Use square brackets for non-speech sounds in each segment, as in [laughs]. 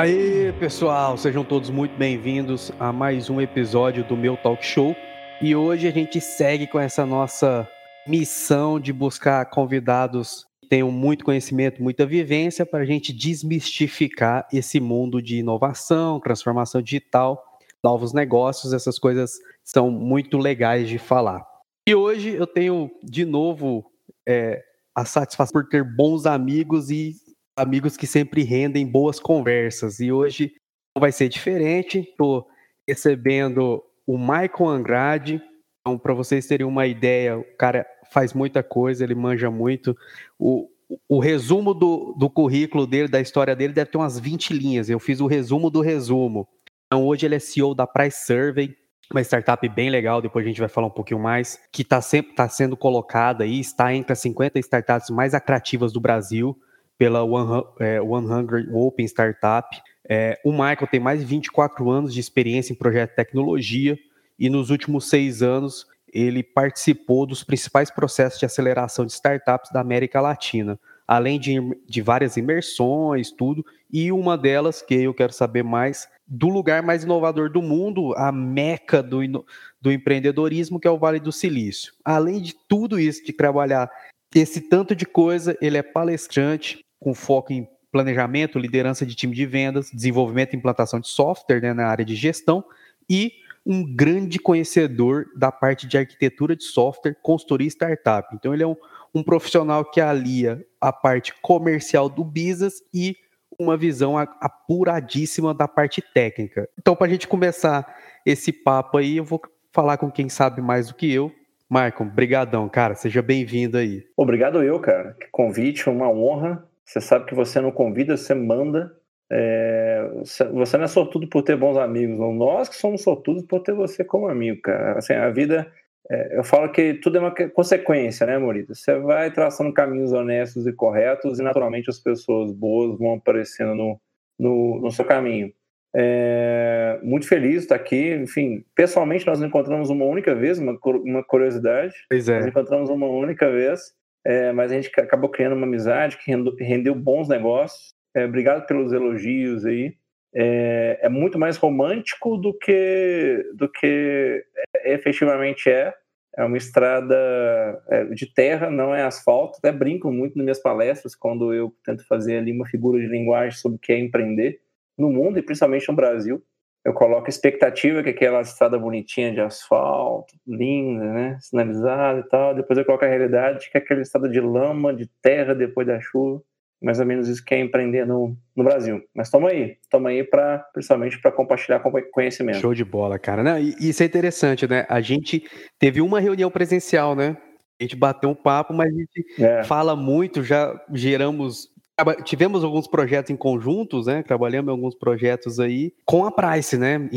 Aí, pessoal, sejam todos muito bem-vindos a mais um episódio do meu talk show. E hoje a gente segue com essa nossa missão de buscar convidados que tenham muito conhecimento, muita vivência para a gente desmistificar esse mundo de inovação, transformação digital, novos negócios, essas coisas são muito legais de falar. E hoje eu tenho de novo é, a satisfação por ter bons amigos e amigos que sempre rendem boas conversas. E hoje vai ser diferente. Estou recebendo o Michael Andrade. Então, para vocês terem uma ideia, o cara faz muita coisa, ele manja muito. O, o resumo do, do currículo dele, da história dele, deve ter umas 20 linhas. Eu fiz o resumo do resumo. Então, hoje ele é CEO da Price Survey, uma startup bem legal, depois a gente vai falar um pouquinho mais, que está sempre tá sendo colocada aí, está entre as 50 startups mais atrativas do Brasil pela 100 é, Open Startup. É, o Michael tem mais de 24 anos de experiência em projeto de tecnologia e nos últimos seis anos ele participou dos principais processos de aceleração de startups da América Latina, além de, de várias imersões, tudo, e uma delas, que eu quero saber mais, do lugar mais inovador do mundo, a meca do, do empreendedorismo, que é o Vale do Silício. Além de tudo isso, de trabalhar esse tanto de coisa, ele é palestrante, com foco em planejamento, liderança de time de vendas, desenvolvimento e implantação de software né, na área de gestão e um grande conhecedor da parte de arquitetura de software, consultoria e startup. Então, ele é um, um profissional que alia a parte comercial do business e uma visão apuradíssima da parte técnica. Então, para a gente começar esse papo aí, eu vou falar com quem sabe mais do que eu. Marcon, brigadão, cara, seja bem-vindo aí. Obrigado eu, cara. Que convite, uma honra. Você sabe que você não convida, você manda. É, você não é sortudo por ter bons amigos, não. Nós que somos sortudos por ter você como amigo, cara. Assim, a vida, é, eu falo que tudo é uma consequência, né, Morita? Você vai traçando caminhos honestos e corretos e, naturalmente, as pessoas boas vão aparecendo no, no, no seu caminho. É, muito feliz de estar aqui. Enfim, pessoalmente, nós nos encontramos uma única vez, uma, uma curiosidade. Pois é. Nós encontramos uma única vez é, mas a gente acabou criando uma amizade que rendeu, bons negócios. É, obrigado pelos elogios aí. É, é, muito mais romântico do que do que efetivamente é. É uma estrada é, de terra, não é asfalto. Até brinco muito nas minhas palestras quando eu tento fazer ali uma figura de linguagem sobre o que é empreender no mundo e principalmente no Brasil eu coloco expectativa, que é aquela estrada bonitinha de asfalto, linda, né? Sinalizada e tal. Depois eu coloco a realidade, que é aquela estrada de lama, de terra depois da chuva. Mais ou menos isso que é empreender no, no Brasil. Mas toma aí, toma aí para principalmente para compartilhar conhecimento. Show de bola, cara. Não, e isso é interessante, né? A gente teve uma reunião presencial, né? A gente bateu um papo, mas a gente é. fala muito, já geramos tivemos alguns projetos em conjuntos, né? Trabalhamos em alguns projetos aí com a Price, né?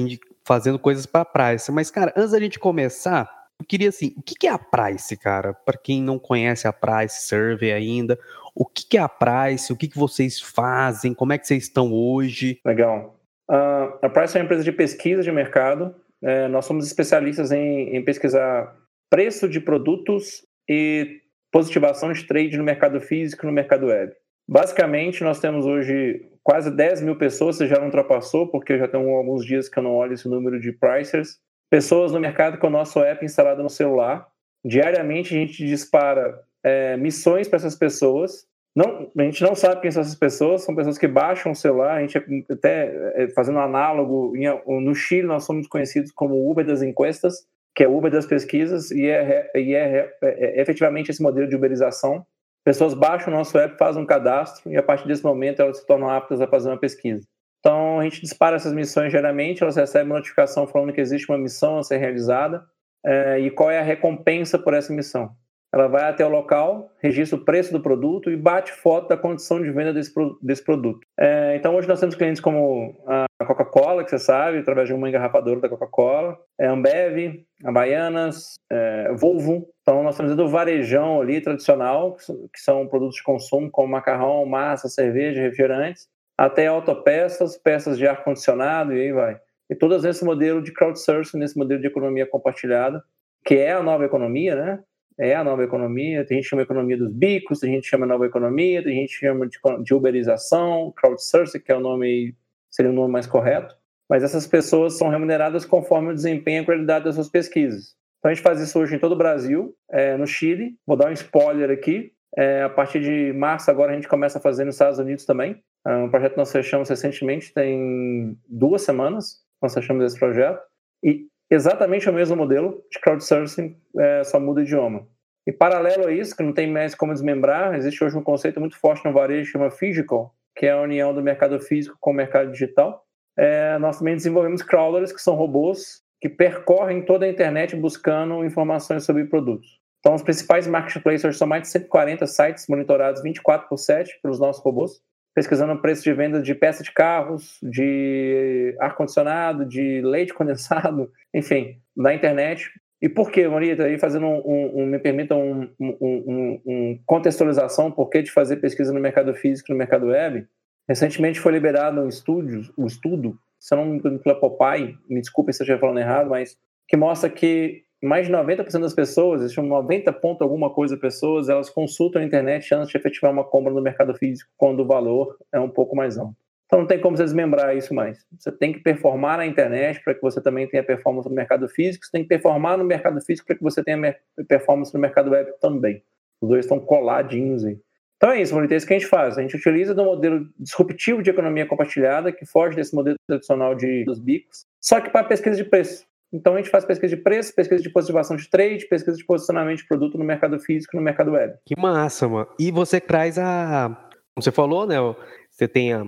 Fazendo coisas para a Price. Mas, cara, antes da gente começar, eu queria assim, o que é a Price, cara? Para quem não conhece a Price Survey ainda, o que é a Price? O que vocês fazem? Como é que vocês estão hoje? Legal. Uh, a Price é uma empresa de pesquisa de mercado. É, nós somos especialistas em, em pesquisar preço de produtos e positivação de trade no mercado físico e no mercado web. Basicamente, nós temos hoje quase 10 mil pessoas, você já não ultrapassou, porque já tem alguns dias que eu não olho esse número de pricers. Pessoas no mercado com o nosso app instalado no celular. Diariamente a gente dispara é, missões para essas pessoas. Não, a gente não sabe quem são essas pessoas, são pessoas que baixam o celular, a gente até é, fazendo um análogo, no Chile nós somos conhecidos como Uber das encuestas, que é Uber das pesquisas, e é, e é, é, é efetivamente esse modelo de uberização pessoas baixam o nosso app, fazem um cadastro e a partir desse momento elas se tornam aptas a fazer uma pesquisa. Então a gente dispara essas missões geralmente, elas recebem notificação falando que existe uma missão a ser realizada é, e qual é a recompensa por essa missão. Ela vai até o local, registra o preço do produto e bate foto da condição de venda desse, desse produto. É, então hoje nós temos clientes como a Coca-Cola, que você sabe, através de uma engarrafadora da Coca-Cola, é Ambev, a Baianas, é, Volvo. Então nós temos do varejão ali tradicional, que são produtos de consumo como macarrão, massa, cerveja, refrigerantes, até autopeças, peças de ar-condicionado e aí vai. E todas nesse modelo de crowdsourcing, nesse modelo de economia compartilhada, que é a nova economia, né? é a nova economia, tem gente que chama economia dos bicos, tem gente que chama nova economia, tem gente que chama de, de uberização, crowdsourcing, que é o nome seria o nome mais correto, mas essas pessoas são remuneradas conforme o desempenho e a qualidade das suas pesquisas. Então a gente faz isso hoje em todo o Brasil, é, no Chile, vou dar um spoiler aqui, é, a partir de março agora a gente começa a fazer nos Estados Unidos também, é um projeto que nós fechamos recentemente, tem duas semanas nós fechamos esse projeto, e exatamente o mesmo modelo de crowdsourcing, é, só muda idioma. E paralelo a isso, que não tem mais como desmembrar, existe hoje um conceito muito forte no varejo que chama Physical, que é a união do mercado físico com o mercado digital. É, nós também desenvolvemos crawlers, que são robôs que percorrem toda a internet buscando informações sobre produtos. Então, os principais marketplaces são mais de 140 sites monitorados 24 por 7 pelos nossos robôs, pesquisando o preço de venda de peça de carros, de ar-condicionado, de leite condensado, [laughs] enfim, na internet. E por que, Marita? Aí fazendo um, um, me permita um, um, um, contextualização, por que de fazer pesquisa no mercado físico no mercado web? Recentemente foi liberado um estudo, um estudo, se eu não me engano pela Popeye, me desculpe se eu estiver falando errado, mas que mostra que mais de 90% das pessoas, existe 90 ponto alguma coisa pessoas, elas consultam a internet antes de efetivar uma compra no mercado físico, quando o valor é um pouco mais alto. Então não tem como você desmembrar isso mais. Você tem que performar na internet para que você também tenha performance no mercado físico, você tem que performar no mercado físico para que você tenha performance no mercado web também. Os dois estão coladinhos aí. Então é isso, Bonito, é isso que a gente faz. A gente utiliza do modelo disruptivo de economia compartilhada, que foge desse modelo tradicional de, dos bicos, só que para pesquisa de preço. Então a gente faz pesquisa de preço, pesquisa de positivação de trade, pesquisa de posicionamento de produto no mercado físico e no mercado web. Que massa, mano. E você traz a. Como você falou, né? Você tem a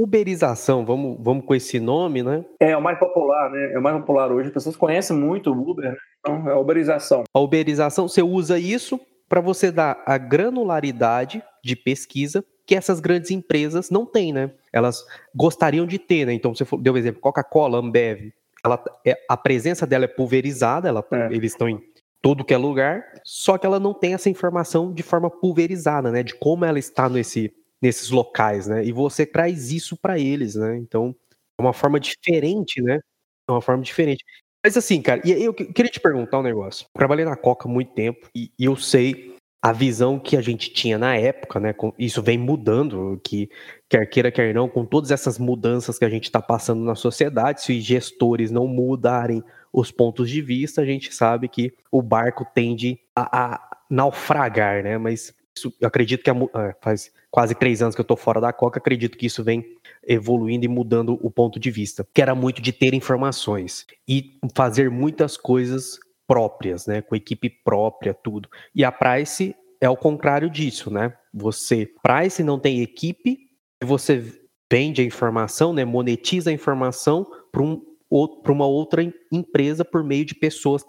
Uberização, vamos, vamos com esse nome, né? É, o mais popular, né? É o mais popular hoje. As pessoas conhecem muito o Uber, né? então é a uberização. A uberização, você usa isso para você dar a granularidade de pesquisa que essas grandes empresas não têm, né? Elas gostariam de ter, né? Então, você deu o um exemplo, Coca-Cola, Ambev, ela, é, a presença dela é pulverizada, ela, é. eles estão em todo que é lugar, só que ela não tem essa informação de forma pulverizada, né? De como ela está nesse nesses locais, né? E você traz isso para eles, né? Então, é uma forma diferente, né? É uma forma diferente. Mas assim, cara, e eu queria te perguntar um negócio. Eu trabalhei na Coca há muito tempo e, eu sei a visão que a gente tinha na época, né? Isso vem mudando, que quer queira, quer não, com todas essas mudanças que a gente está passando na sociedade, se os gestores não mudarem os pontos de vista, a gente sabe que o barco tende a, a naufragar, né? Mas isso, eu acredito que é, faz quase três anos que eu estou fora da Coca, acredito que isso vem evoluindo e mudando o ponto de vista, que era muito de ter informações e fazer muitas coisas próprias, né, com equipe própria, tudo. E a Price é o contrário disso, né? Você, Price não tem equipe, você vende a informação, né, monetiza a informação para um, para uma outra empresa por meio de pessoas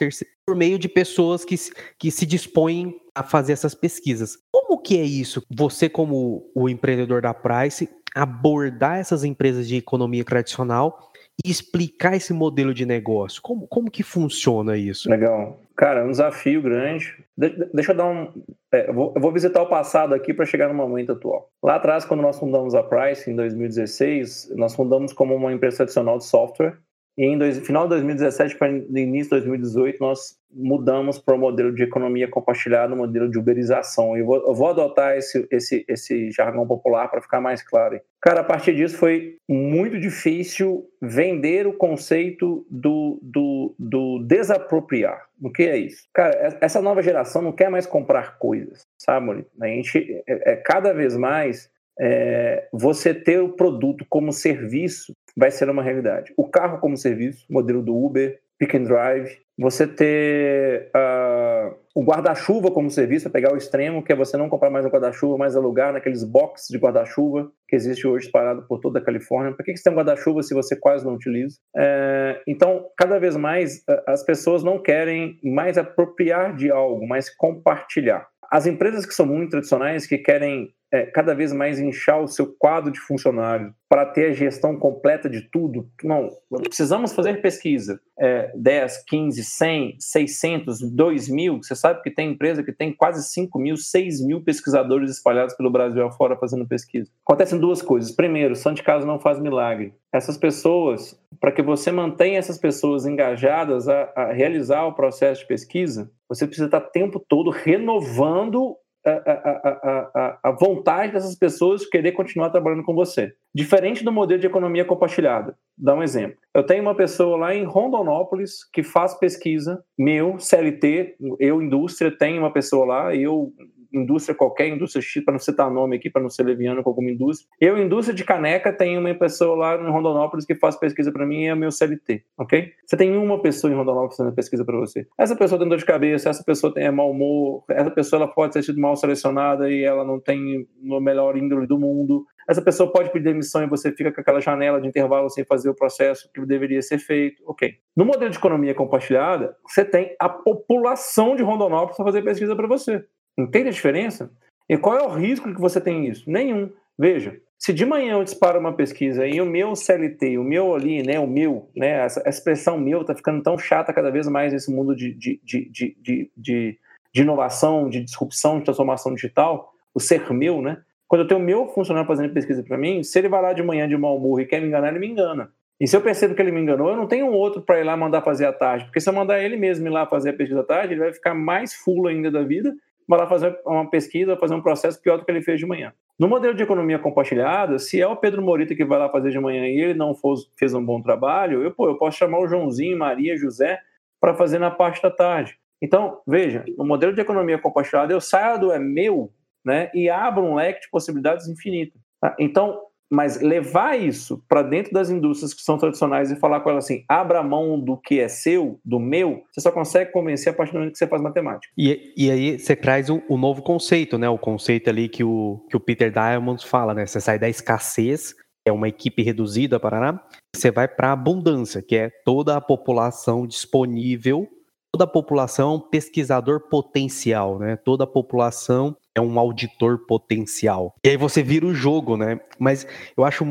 por meio de pessoas que, que se dispõem a fazer essas pesquisas. Como que é isso? Você como o empreendedor da Price abordar essas empresas de economia tradicional e explicar esse modelo de negócio. Como, como que funciona isso? Legal. Cara, é um desafio grande. De, deixa eu dar um. É, eu, vou, eu, vou, visitar o passado aqui para chegar no momento atual. Lá atrás, quando nós fundamos a Price, em 2016, nós fundamos como uma empresa tradicional de software e em dois, final de 2017 para início de 2018, nós mudamos para o modelo de economia compartilhada, um modelo de uberização. Eu vou, eu vou adotar esse, esse, esse jargão popular para ficar mais claro. Cara, a partir disso foi muito difícil vender o conceito do, do, do desapropriar. O que é isso? Cara, essa nova geração não quer mais comprar coisas, sabe, A gente, é, é cada vez mais é, você ter o produto como serviço vai ser uma realidade. O carro como serviço, modelo do Uber, Pick and Drive, você ter uh, o guarda-chuva como serviço, é pegar o extremo, que é você não comprar mais um guarda-chuva, mas alugar naqueles boxes de guarda-chuva que existe hoje espalhado por toda a Califórnia. Por que, você tem um guarda-chuva se você quase não utiliza? É, então, cada vez mais, as pessoas não querem mais apropriar de algo, mas compartilhar. As empresas que são muito tradicionais, que querem é, cada vez mais inchar o seu quadro de funcionários para ter a gestão completa de tudo. Não, precisamos fazer pesquisa. É, 10, 15, 100, 600, 2 mil. Você sabe que tem empresa que tem quase 5 mil, 6 mil pesquisadores espalhados pelo Brasil afora fazendo pesquisa. Acontecem duas coisas. Primeiro, santo de casa não faz milagre. Essas pessoas, para que você mantenha essas pessoas engajadas a, a realizar o processo de pesquisa, você precisa estar o tempo todo renovando a, a, a, a, vontade dessas pessoas querer continuar trabalhando com você. Diferente do modelo de economia compartilhada. Dá um exemplo. Eu tenho uma pessoa lá em Rondonópolis que faz pesquisa, meu, CLT, eu, indústria, tenho uma pessoa lá, eu indústria qualquer, indústria X, para não citar nome aqui, para não ser leviano com alguma indústria. Eu, indústria de caneca, tenho uma pessoa lá em Rondonópolis que faz pesquisa para mim e é meu CLT, ok? Você tem uma pessoa em Rondonópolis fazendo pesquisa para você. Essa pessoa tem dor de cabeça, essa pessoa tem é mau humor, essa pessoa ela pode ter sido mal selecionada e ela não tem o melhor índole do mundo. Essa pessoa pode pedir demissão e você fica com aquela janela de intervalo sem fazer o processo que deveria ser feito. Ok. No modelo de economia compartilhada, você tem a população de Rondonópolis para fazer pesquisa para você. Entende a diferença? E qual é o risco que você tem isso? Nenhum. Veja, se de manhã eu disparo uma pesquisa e o meu CLT, o meu ali, né, o meu, né, essa expressão meu está ficando tão chata cada vez mais nesse mundo de, de, de, de, de, inovação, de disrupção, de transformação digital, o ser meu, né? Quando eu tenho o meu funcionário fazendo pesquisa para mim, se ele vai lá de manhã de mau humor e quer me enganar, ele me engana. E se eu percebo que ele me enganou, eu não tenho um outro para ir lá mandar fazer à tarde. Porque se eu mandar ele mesmo ir lá fazer a pesquisa à tarde, ele vai ficar mais full ainda da vida vai lá fazer uma pesquisa, fazer um processo pior do que ele fez de manhã. No modelo de economia compartilhada, se é o Pedro Morita que vai lá fazer de manhã e ele não fez um bom trabalho, eu, pô, eu posso chamar o Joãozinho, Maria, José para fazer na parte da tarde. Então, veja, no modelo de economia compartilhada, eu saio do é meu né, e abro um leque de possibilidades infinito. Tá? Então, mas levar isso para dentro das indústrias que são tradicionais e falar com elas assim, abra mão do que é seu, do meu, você só consegue convencer a partir do momento que você faz matemática. E, e aí você traz o, o, novo conceito, né? O conceito ali que o, que o Peter Diamond fala, né? Você sai da escassez, que é uma equipe reduzida, para você vai para a abundância, que é toda a população disponível toda a população pesquisador potencial, né? Toda a população é um auditor potencial. E aí você vira o jogo, né? Mas eu acho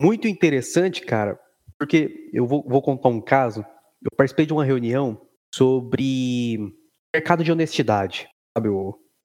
muito interessante, cara, porque eu vou, vou contar um caso. Eu participei de uma reunião sobre mercado de honestidade, sabe?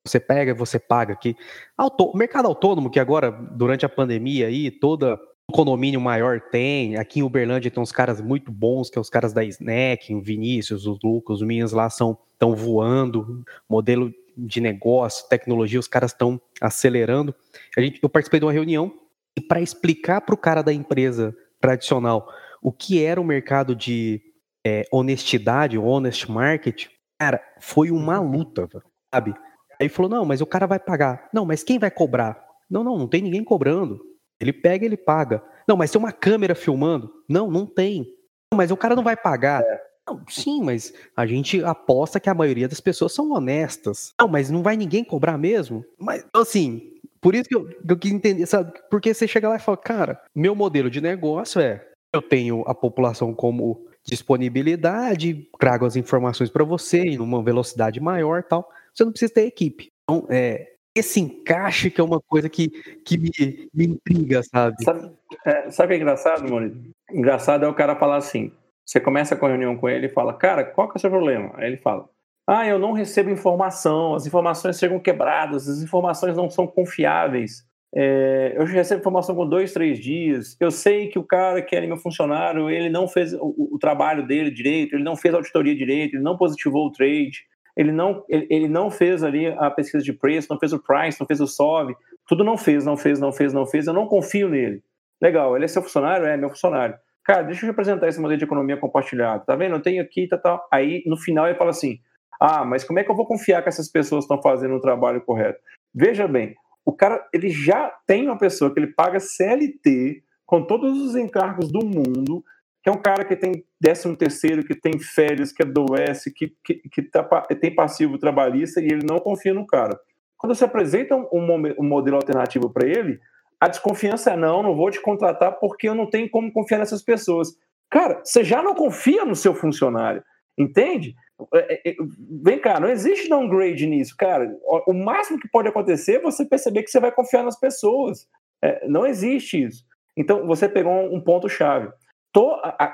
Você pega, você paga aqui. Auto, mercado autônomo, que agora, durante a pandemia aí, toda o condomínio maior tem. Aqui em Uberlândia tem uns caras muito bons, que é os caras da Snack, o Vinícius, o Lucas, os meninos lá são estão voando, modelo de negócio, tecnologia, os caras estão acelerando. A gente, eu participei de uma reunião e para explicar para o cara da empresa tradicional o que era o mercado de é, honestidade, honest market, cara, foi uma luta, sabe? Aí falou, não, mas o cara vai pagar. Não, mas quem vai cobrar? Não, não, não tem ninguém cobrando. Ele pega, ele paga. Não, mas tem uma câmera filmando? Não, não tem. Não, mas o cara não vai pagar. É. Não, sim, mas a gente aposta que a maioria das pessoas são honestas. Não, mas não vai ninguém cobrar mesmo? Mas, assim, por isso que eu, eu quis entender, sabe? Porque você chega lá e fala, cara, meu modelo de negócio é: eu tenho a população como disponibilidade, trago as informações para você em uma velocidade maior tal. Você não precisa ter equipe. Então, é, esse encaixe que é uma coisa que, que me, me intriga, sabe? Sabe, é, o que é engraçado, Maurício? Engraçado é o cara falar assim: você começa com a reunião com ele e fala, cara, qual que é o seu problema? Aí ele fala, ah, eu não recebo informação, as informações chegam quebradas, as informações não são confiáveis. É, eu recebo informação com dois, três dias. Eu sei que o cara que era meu funcionário, ele não fez o, o, trabalho dele direito, ele não fez a auditoria direito, ele não positivou o trade, ele não, ele, ele, não fez ali a pesquisa de preço, não fez o price, não fez o SOV, tudo não fez, não fez, não fez, não fez. Eu não confio nele. Legal, ele é seu funcionário? É meu funcionário cara, deixa eu apresentar esse modelo de economia compartilhada, tá vendo? Eu tenho aqui, tá, tá. Aí, no final, ele fala assim, ah, mas como é que eu vou confiar que essas pessoas estão fazendo o trabalho correto? Veja bem, o cara, ele já tem uma pessoa que ele paga CLT, com todos os encargos do mundo, que é um cara que tem 13 terceiro, que tem férias, que adoece, que, que, que tá, tem passivo trabalhista, e ele não confia no cara. Quando você apresenta um, um modelo alternativo para ele, a desconfiança é não, não vou te contratar porque eu não tenho como confiar nessas pessoas. Cara, você já não confia no seu funcionário, entende? É, é, é, vem cá, não existe downgrade nisso, cara. O máximo que pode acontecer é você perceber que você vai confiar nas pessoas. É, não existe isso. Então, você pegou um ponto-chave.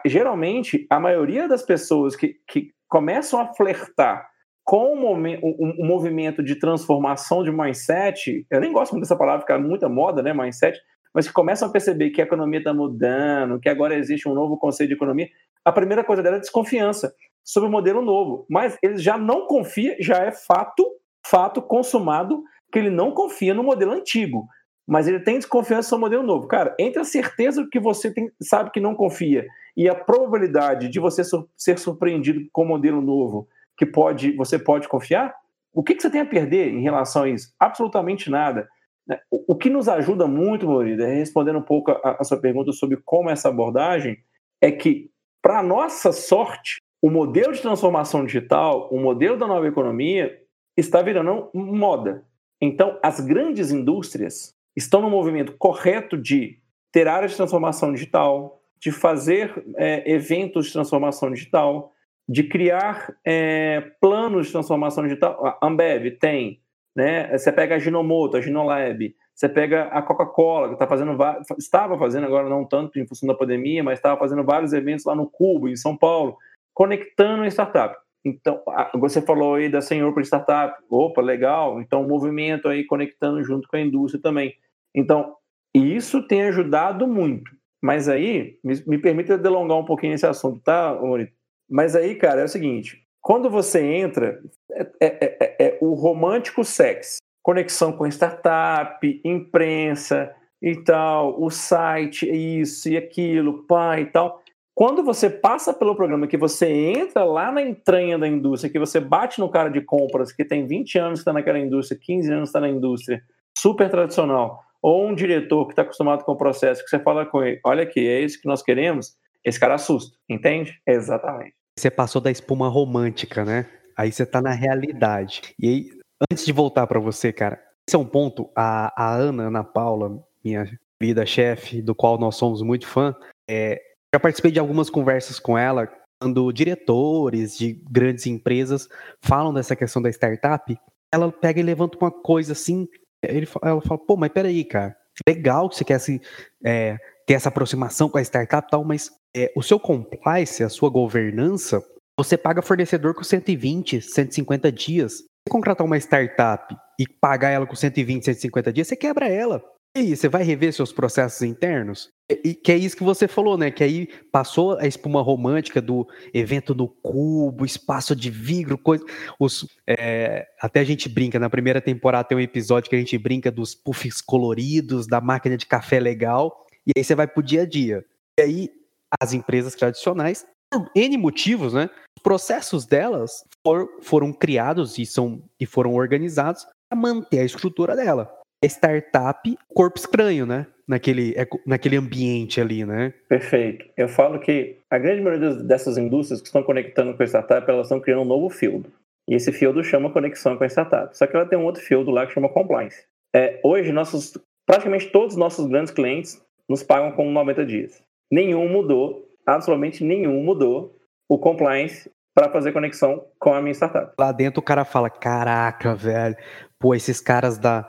Geralmente, a maioria das pessoas que, que começam a flertar com o, movimento de transformação de mindset, eu nem gosto muito dessa palavra, fica muita moda, né, mindset, mas que começam a perceber que a economia está mudando, que agora existe um novo conceito de economia, a primeira coisa dela é desconfiança sobre o modelo novo. Mas eles já não confiam, já é fato, fato consumado, que ele não confia no modelo antigo, mas ele tem desconfiança no modelo novo. Cara, entre a certeza que você tem, sabe que não confia e a probabilidade de você ser surpreendido com o modelo novo que pode, você pode confiar, o que, que você tem a perder em relação a isso? Absolutamente nada. Né? O que nos ajuda muito, Morida, respondendo um pouco a, a sua pergunta sobre como essa abordagem, é que, para nossa sorte, o modelo de transformação digital, o modelo da nova economia, está virando moda. Então, as grandes indústrias estão no movimento correto de ter áreas de transformação digital, de fazer é, eventos de transformação digital, de criar é, planos de transformação digital. A Ambev tem né? Você pega a Ginomoto, a Ginolab, você pega a Coca-Cola, que tá fazendo estava fazendo agora não tanto em função da pandemia, mas estava fazendo vários eventos lá no Cubo, em São Paulo, conectando a startup. Então, você falou aí da Senhor para Startup. Opa, legal. Então, o movimento aí conectando junto com a indústria também. Então, isso tem ajudado muito. Mas aí, me, me permita delongar um pouquinho esse assunto, tá, Morito? Mas aí, cara, é o seguinte: quando você entra, é, é, é, é, o romântico sexo, conexão com startup, imprensa e tal, o site, isso e aquilo, pai e tal. Quando você passa pelo programa, que você entra lá na entranha da indústria, que você bate no cara de compras, que tem 20 anos que está naquela indústria, 15 anos está na indústria, super tradicional, ou um diretor que está acostumado com o processo, que você fala com ele, olha aqui, é isso que nós queremos, esse cara assusta, entende? Exatamente. Você passou da espuma romântica, né? Aí você tá na realidade. E aí, antes de voltar para você, cara, esse é um ponto. A, a Ana, Ana Paula, minha vida chefe, do qual nós somos muito fã, é, já participei de algumas conversas com ela, quando diretores de grandes empresas falam dessa questão da startup, ela pega e levanta uma coisa assim, ele, ela fala, pô, mas peraí, cara, legal que você quer se, é, ter essa aproximação com a startup e tal, mas é, o seu compliance, a sua governança, você paga fornecedor com 120, 150 dias. Se contratar uma startup e pagar ela com 120, 150 dias, você quebra ela. E aí, você vai rever seus processos internos? E, que é isso que você falou, né? Que aí passou a espuma romântica do evento no cubo, espaço de vidro, coisa. Os, é, até a gente brinca, na primeira temporada tem um episódio que a gente brinca dos puffs coloridos, da máquina de café legal. E aí você vai pro dia a dia. E aí as empresas tradicionais, N motivos, né? Os processos delas for, foram criados e, são, e foram organizados para manter a estrutura dela. A startup, corpo estranho, né? Naquele, é, naquele ambiente ali, né? Perfeito. Eu falo que a grande maioria dessas indústrias que estão conectando com a startup, elas estão criando um novo field. E esse field chama conexão com a startup. Só que ela tem um outro field lá que chama compliance. É, hoje, nossos, praticamente todos os nossos grandes clientes nos pagam com 90 dias. Nenhum mudou, absolutamente nenhum mudou o compliance para fazer conexão com a minha startup. Lá dentro o cara fala: caraca, velho, pô, esses caras da,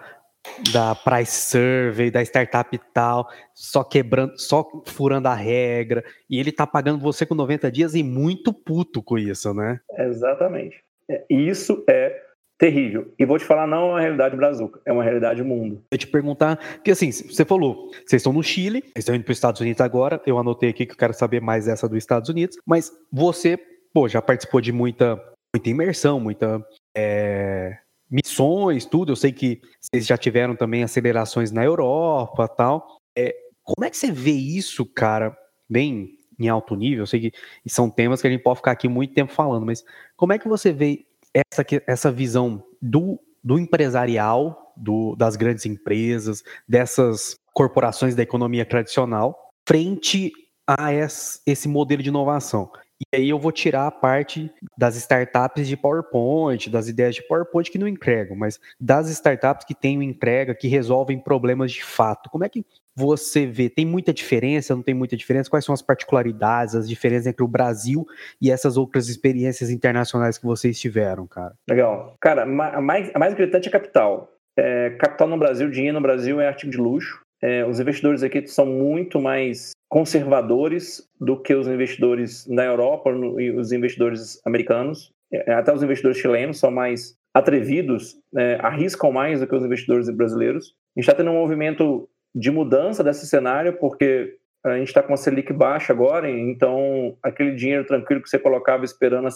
da Price Survey, da startup e tal, só quebrando, só furando a regra, e ele tá pagando você com 90 dias e muito puto com isso, né? Exatamente. É, isso é terrível. E vou te falar, não é uma realidade brazuca, é uma realidade mundo. Eu te perguntar, porque assim, você falou, vocês estão no Chile, vocês estão indo para os Estados Unidos agora, eu anotei aqui que eu quero saber mais essa dos Estados Unidos, mas você, pô, já participou de muita, muita imersão, muita é, missões, tudo, eu sei que vocês já tiveram também acelerações na Europa tal. É, como é que você vê isso, cara, bem em alto nível? Eu sei que são temas que a gente pode ficar aqui muito tempo falando, mas como é que você vê essa, essa visão do, do empresarial, do, das grandes empresas, dessas corporações da economia tradicional, frente a esse modelo de inovação. E aí eu vou tirar a parte das startups de PowerPoint, das ideias de PowerPoint que não entregam, mas das startups que têm entrega, que resolvem problemas de fato. Como é que você vê? Tem muita diferença? Não tem muita diferença? Quais são as particularidades, as diferenças entre o Brasil e essas outras experiências internacionais que vocês tiveram, cara? Legal. Cara, a mais, a mais gritante é capital. É, capital no Brasil, dinheiro no Brasil é artigo de luxo. É, os investidores aqui são muito mais conservadores do que os investidores na Europa e os investidores americanos. É, até os investidores chilenos são mais atrevidos, é, arriscam mais do que os investidores brasileiros. A gente está tendo um movimento de mudança desse cenário, porque a gente está com a Selic baixa agora, então aquele dinheiro tranquilo que você colocava esperando,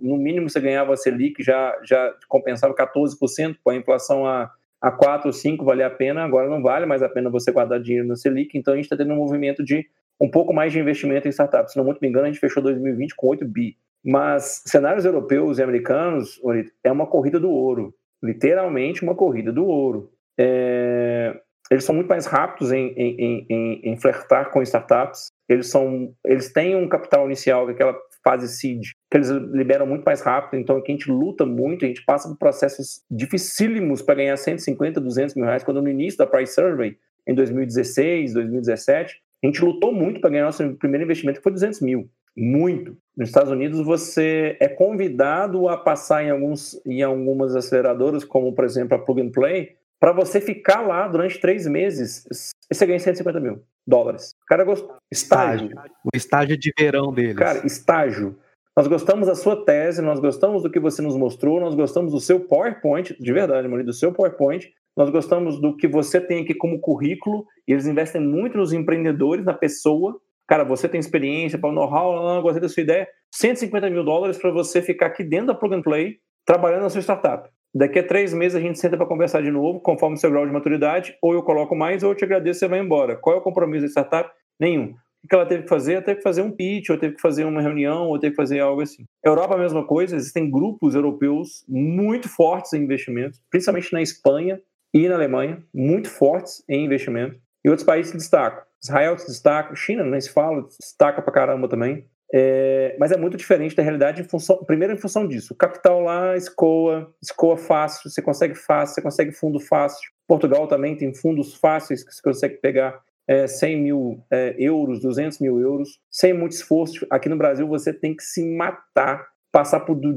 no mínimo você ganhava a Selic, já, já compensava 14%, com a inflação a há 4 ou 5 valia a pena, agora não vale mais a pena você guardar dinheiro no Selic, então a gente está tendo um movimento de um pouco mais de investimento em startups. Se não muito me engano, a gente fechou 2020 com 8 bi. Mas cenários europeus e americanos, é uma corrida do ouro. Literalmente uma corrida do ouro. É... Eles são muito mais rápidos em, em, em, em, flertar com startups. Eles, são, eles têm um capital inicial, é aquela fase seed, que eles liberam muito mais rápido. Então, aqui a gente luta muito, a gente passa por processos dificílimos para ganhar 150, 200 mil reais. Quando no início da Price Survey, em 2016, 2017, a gente lutou muito para ganhar nosso primeiro investimento, que foi 200 mil. Muito. Nos Estados Unidos, você é convidado a passar em, alguns, em algumas aceleradoras, como, por exemplo, a Plug and Play, para você ficar lá durante três meses. E você ganha 150 mil dólares. O cara gostou. Estágio. O estágio de verão deles. Cara, estágio. Nós gostamos da sua tese, nós gostamos do que você nos mostrou, nós gostamos do seu PowerPoint, de verdade, Maurício, do seu PowerPoint, nós gostamos do que você tem aqui como currículo, e eles investem muito nos empreendedores, na pessoa. Cara, você tem experiência, para o know-how, gostei da sua ideia. 150 mil dólares para você ficar aqui dentro da Plug and Play, trabalhando na sua startup. Daqui a três meses a gente senta para conversar de novo, conforme o seu grau de maturidade, ou eu coloco mais, ou eu te agradeço e você vai embora. Qual é o compromisso da startup? Nenhum. Que ela teve que fazer? Ela teve que fazer um pitch, ou teve que fazer uma reunião, ou teve que fazer algo assim. Europa, a mesma coisa, existem grupos europeus muito fortes em investimentos, principalmente na Espanha, e na Alemanha, muito fortes em investimento, e outros países se destacam. Israel se destaca, China, nem se fala, destaca pra caramba também. É, mas é muito diferente da realidade em função, primeiro em função disso. O capital lá escoa, escoa fácil, você consegue fácil, você consegue fundo fácil. Portugal também tem fundos fáceis que você consegue pegar é, 100 mil é, euros, 200 mil euros, sem muito esforço. Aqui no Brasil você tem que se matar, passar por due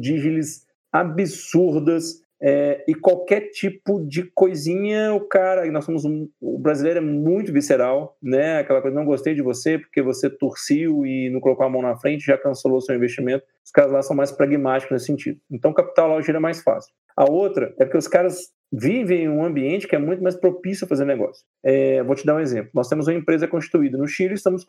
absurdas, é, e qualquer tipo de coisinha, o cara, nós somos um, o brasileiro é muito visceral, né? Aquela coisa, não gostei de você porque você torciu e não colocou a mão na frente, já cancelou seu investimento. Os caras lá são mais pragmáticos nesse sentido. Então, capital lá gira mais fácil. A outra é porque os caras vivem em um ambiente que é muito mais propício a fazer negócio. É, vou te dar um exemplo. Nós temos uma empresa constituída no Chile, estamos,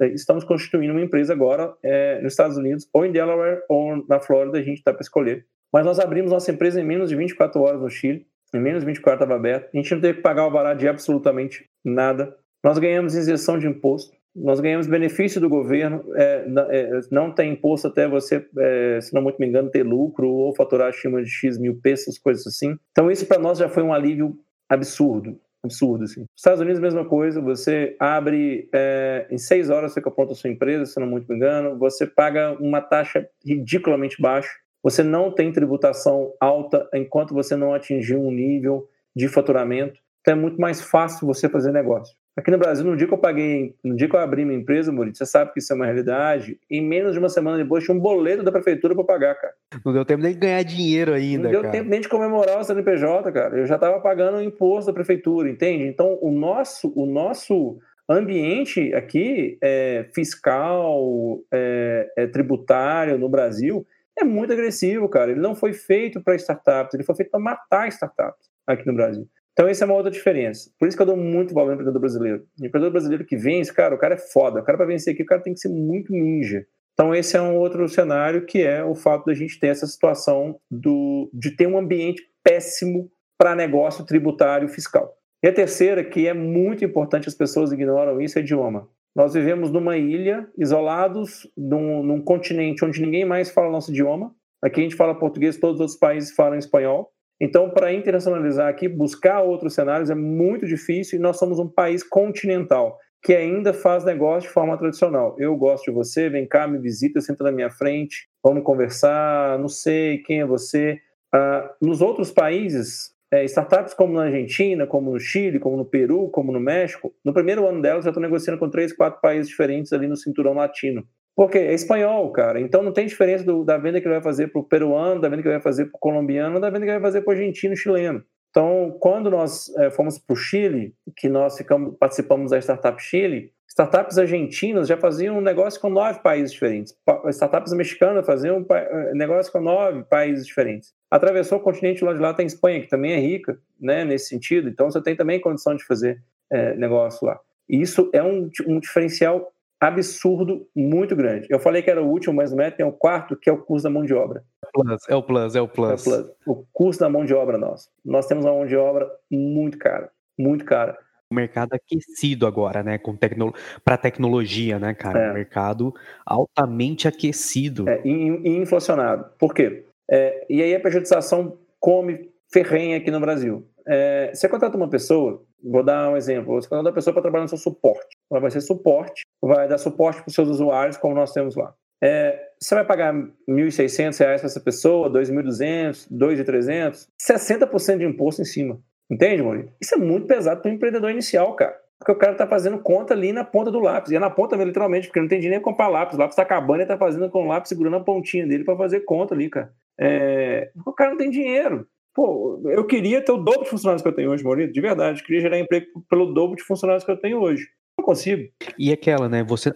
é, estamos constituindo uma empresa agora é, nos Estados Unidos, ou em Delaware, ou na Flórida, a gente está para escolher. Mas nós abrimos nossa empresa em menos de 24 horas no Chile. Em menos de 24 estava aberto. A gente não teve que pagar o alvará de absolutamente nada. Nós ganhamos isenção de imposto. Nós ganhamos benefício do governo. É, é, não tem imposto até você, é, se não muito me engano, ter lucro ou faturar acima de X mil pesos, coisas assim. Então, isso para nós já foi um alívio absurdo. Absurdo, assim. Estados Unidos, mesma coisa. Você abre é, em seis horas, fica pronta a sua empresa, se não muito me engano. Você paga uma taxa ridiculamente baixa você não tem tributação alta enquanto você não atingir um nível de faturamento. Então é muito mais fácil você fazer negócio. Aqui no Brasil, no dia que eu paguei, no dia que eu abri minha empresa, Maurício, você sabe que isso é uma realidade. Em menos de uma semana depois, tinha um boleto da prefeitura para pagar, cara. Não deu tempo nem de ganhar dinheiro ainda. Não deu cara. tempo nem de comemorar o CNPJ, cara. Eu já estava pagando o imposto da prefeitura, entende? Então, o nosso, o nosso ambiente aqui é, fiscal, é, é, tributário no Brasil é muito agressivo, cara. Ele não foi feito para startups, ele foi feito para matar startups aqui no Brasil. Então, essa é uma outra diferença. Por isso que eu dou muito valor ao empreendedor brasileiro. O empreendedor brasileiro que vence, cara, o cara é foda. O cara, para vencer aqui, o cara tem que ser muito ninja. Então, esse é um outro cenário que é o fato da gente ter essa situação do, de ter um ambiente péssimo para negócio tributário fiscal. E a terceira, que é muito importante, as pessoas ignoram isso, é idioma. Nós vivemos numa ilha, isolados, num, num continente onde ninguém mais fala nosso idioma. Aqui a gente fala português, todos os outros países falam espanhol. Então, para internacionalizar aqui, buscar outros cenários é muito difícil e nós somos um país continental que ainda faz negócio de forma tradicional. Eu gosto de você, vem cá, me visita, senta na minha frente, vamos conversar, não sei quem é você. Uh, nos outros países, é, startups como na Argentina, como no Chile, como no Peru, como no México, no primeiro ano delas já estão negociando com três, quatro países diferentes ali no cinturão latino. Porque é espanhol, cara. Então não tem diferença do, da venda que ele vai fazer para o peruano, da venda que ele vai fazer para o colombiano, da venda que ele vai fazer para o argentino, chileno. Então, quando nós é, fomos para o Chile, que nós ficamos, participamos da Startup Chile, startups argentinas já faziam um negócio com nove países diferentes. Startups mexicanas faziam um negócio com nove países diferentes atravessou o continente lá de lá tem Espanha, que também é rica, né, nesse sentido. Então você tem também condição de fazer é, negócio lá. E isso é um, um diferencial absurdo muito grande. Eu falei que era o último, mas não é, tem o quarto, que é o custo da mão de obra. Plus, é o plus, é o plus. É o plus. O custo da mão de obra nosso. Nós temos uma mão de obra muito cara, muito cara. O mercado aquecido agora, né? Com tecno... para tecnologia, né, cara? É. Um mercado altamente aquecido. É, e, e inflacionado. Por quê? É, e aí a pejotização come ferrenha aqui no Brasil. É, você contrata uma pessoa, vou dar um exemplo, você contrata uma pessoa para trabalhar no seu suporte. Ela vai ser suporte, vai dar suporte para os seus usuários, como nós temos lá. É, você vai pagar R$ 1.600 para essa pessoa, R$ 2.200, R$ 2.300, 60% de imposto em cima. Entende, Maurício? Isso é muito pesado para o empreendedor inicial, cara. Porque o cara está fazendo conta ali na ponta do lápis. E é na ponta mesmo, literalmente, porque não tem dinheiro nem comprar lápis. O lápis está acabando e está fazendo com o lápis segurando a pontinha dele para fazer conta ali, cara. É... O cara não tem dinheiro. Pô, eu queria ter o dobro de funcionários que eu tenho hoje, Maurício, de verdade. Eu queria gerar emprego pelo dobro de funcionários que eu tenho hoje. Não consigo. E aquela, né? Você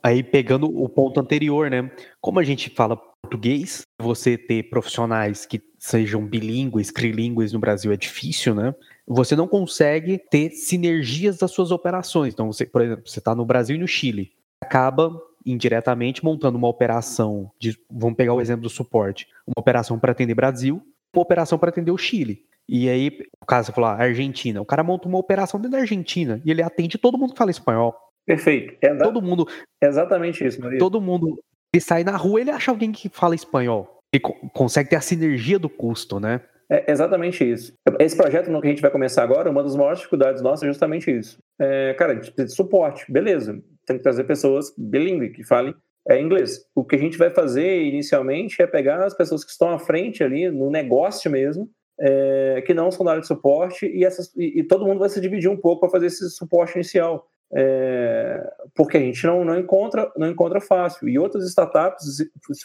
aí pegando o ponto anterior, né? Como a gente fala português, você ter profissionais que sejam bilíngues, trilíngues no Brasil é difícil, né? Você não consegue ter sinergias das suas operações. Então, você, por exemplo, você está no Brasil e no Chile, acaba indiretamente montando uma operação de, vamos pegar o exemplo do suporte, uma operação para atender Brasil, uma operação para atender o Chile. E aí, o caso você falou, ah, Argentina, o cara monta uma operação dentro da Argentina e ele atende todo mundo que fala espanhol. Perfeito. É todo mundo. Exatamente isso, Maria. Todo mundo. Ele sai na rua, ele acha alguém que fala espanhol. Ele consegue ter a sinergia do custo, né? É exatamente isso. Esse projeto que a gente vai começar agora, uma das maiores dificuldades nossas é justamente isso. É, cara, a gente precisa de suporte, beleza. Tem que trazer pessoas bilíngues que falem é, inglês. O que a gente vai fazer inicialmente é pegar as pessoas que estão à frente ali, no negócio mesmo, é, que não são da área de suporte, e, essas, e, e todo mundo vai se dividir um pouco para fazer esse suporte inicial. É, porque a gente não, não, encontra, não encontra fácil. E outras startups,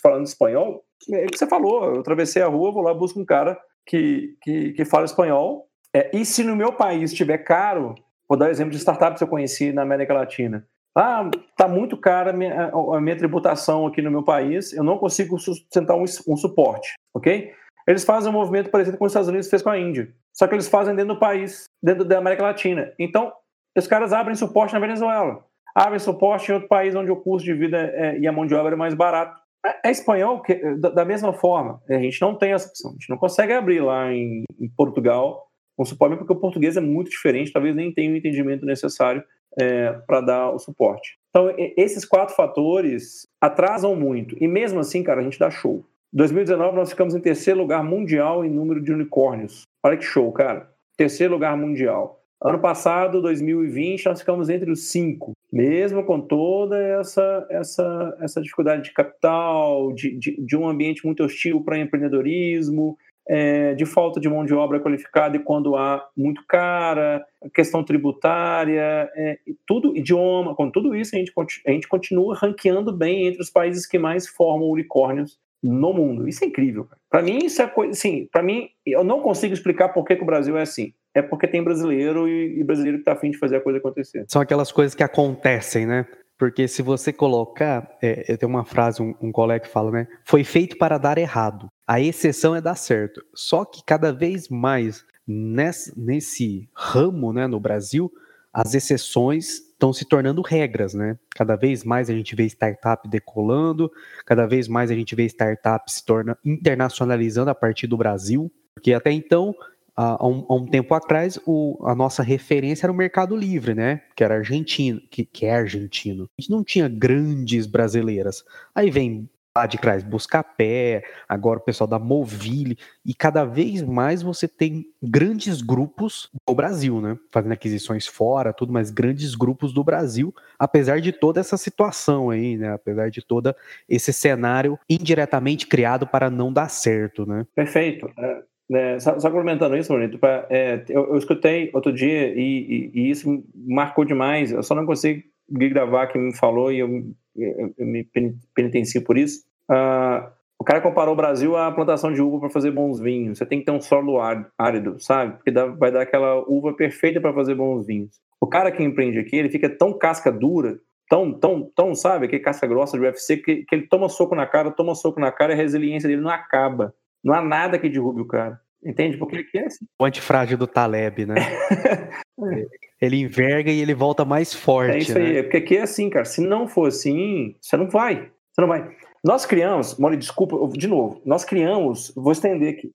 falando espanhol, é o que você falou, eu atravessei a rua, vou lá, busco um cara que, que, que fala espanhol, é, e se no meu país estiver caro, vou dar um exemplo de startups que eu conheci na América Latina, ah, tá muito cara a minha, a minha, tributação aqui no meu país, eu não consigo sustentar um, um, suporte, ok? Eles fazem um movimento parecido com os Estados Unidos fez com a Índia, só que eles fazem dentro do país, dentro da América Latina. Então, os caras abrem suporte na Venezuela, abrem suporte em outro país onde o custo de vida é, e a mão de obra é mais barato. É, é espanhol que, da, da, mesma forma, a gente não tem essa opção, a gente não consegue abrir lá em, em Portugal um suporte, porque o português é muito diferente, talvez nem tenha o entendimento necessário é, para dar o suporte. Então, esses quatro fatores atrasam muito. E mesmo assim, cara, a gente dá show. Em 2019, nós ficamos em terceiro lugar mundial em número de unicórnios. Olha que show, cara. Terceiro lugar mundial. Ano passado, 2020, nós ficamos entre os cinco, mesmo com toda essa, essa, essa dificuldade de capital, de, de, de um ambiente muito hostil para empreendedorismo, é, de falta de mão de obra qualificada e quando há muito cara, questão tributária, é, tudo, idioma, com tudo isso a gente, a gente continua ranqueando bem entre os países que mais formam unicórnios no mundo. Isso é incrível. Para mim, isso é coisa. Sim, para mim, eu não consigo explicar por que, que, o Brasil é assim. É porque tem brasileiro e, e brasileiro que está afim de fazer a coisa acontecer. São aquelas coisas que acontecem, né? Porque se você colocar, é, tem uma frase, um, um colega que fala, né? Foi feito para dar errado. A exceção é dar certo. Só que cada vez mais nesse, nesse ramo, né, no Brasil, as exceções estão se tornando regras, né? Cada vez mais a gente vê startup decolando, cada vez mais a gente vê startup se torna internacionalizando a partir do Brasil, porque até então há um, há um tempo atrás, o, a nossa referência era o Mercado Livre, né? Que era argentino, que, que é argentino. A gente não tinha grandes brasileiras. Aí vem de trás Buscapé, agora o pessoal da Movile, e cada vez mais você tem grandes grupos do Brasil, né? Fazendo aquisições fora, tudo, mas grandes grupos do Brasil, apesar de toda essa situação aí, né? Apesar de todo esse cenário indiretamente criado para não dar certo, né? Perfeito. É, é, só, só, complementando isso, Bonito, é, eu, eu, escutei outro dia e, e, e, isso marcou demais. Eu só não consegui gravar quem me falou e eu, eu, eu me penitencio por isso. Uh, o cara comparou o Brasil à plantação de uva para fazer bons vinhos. Você tem que ter um solo árido, sabe? Porque dá, vai dar aquela uva perfeita para fazer bons vinhos. O cara que empreende aqui, ele fica tão casca dura, tão, tão, tão, sabe? Aquele casca grossa de UFC, que, que ele toma soco na cara, toma soco na cara e a resiliência dele não acaba. Não há nada que derrube o cara. Entende? Porque ele quer assim. O antifrágil do Taleb, né? [laughs] Ele enverga e ele volta mais forte. É isso aí, né? porque aqui é assim, cara. Se não for assim, você não vai. Você não vai. Nós criamos, Mori, desculpa, de novo, nós criamos, vou estender aqui,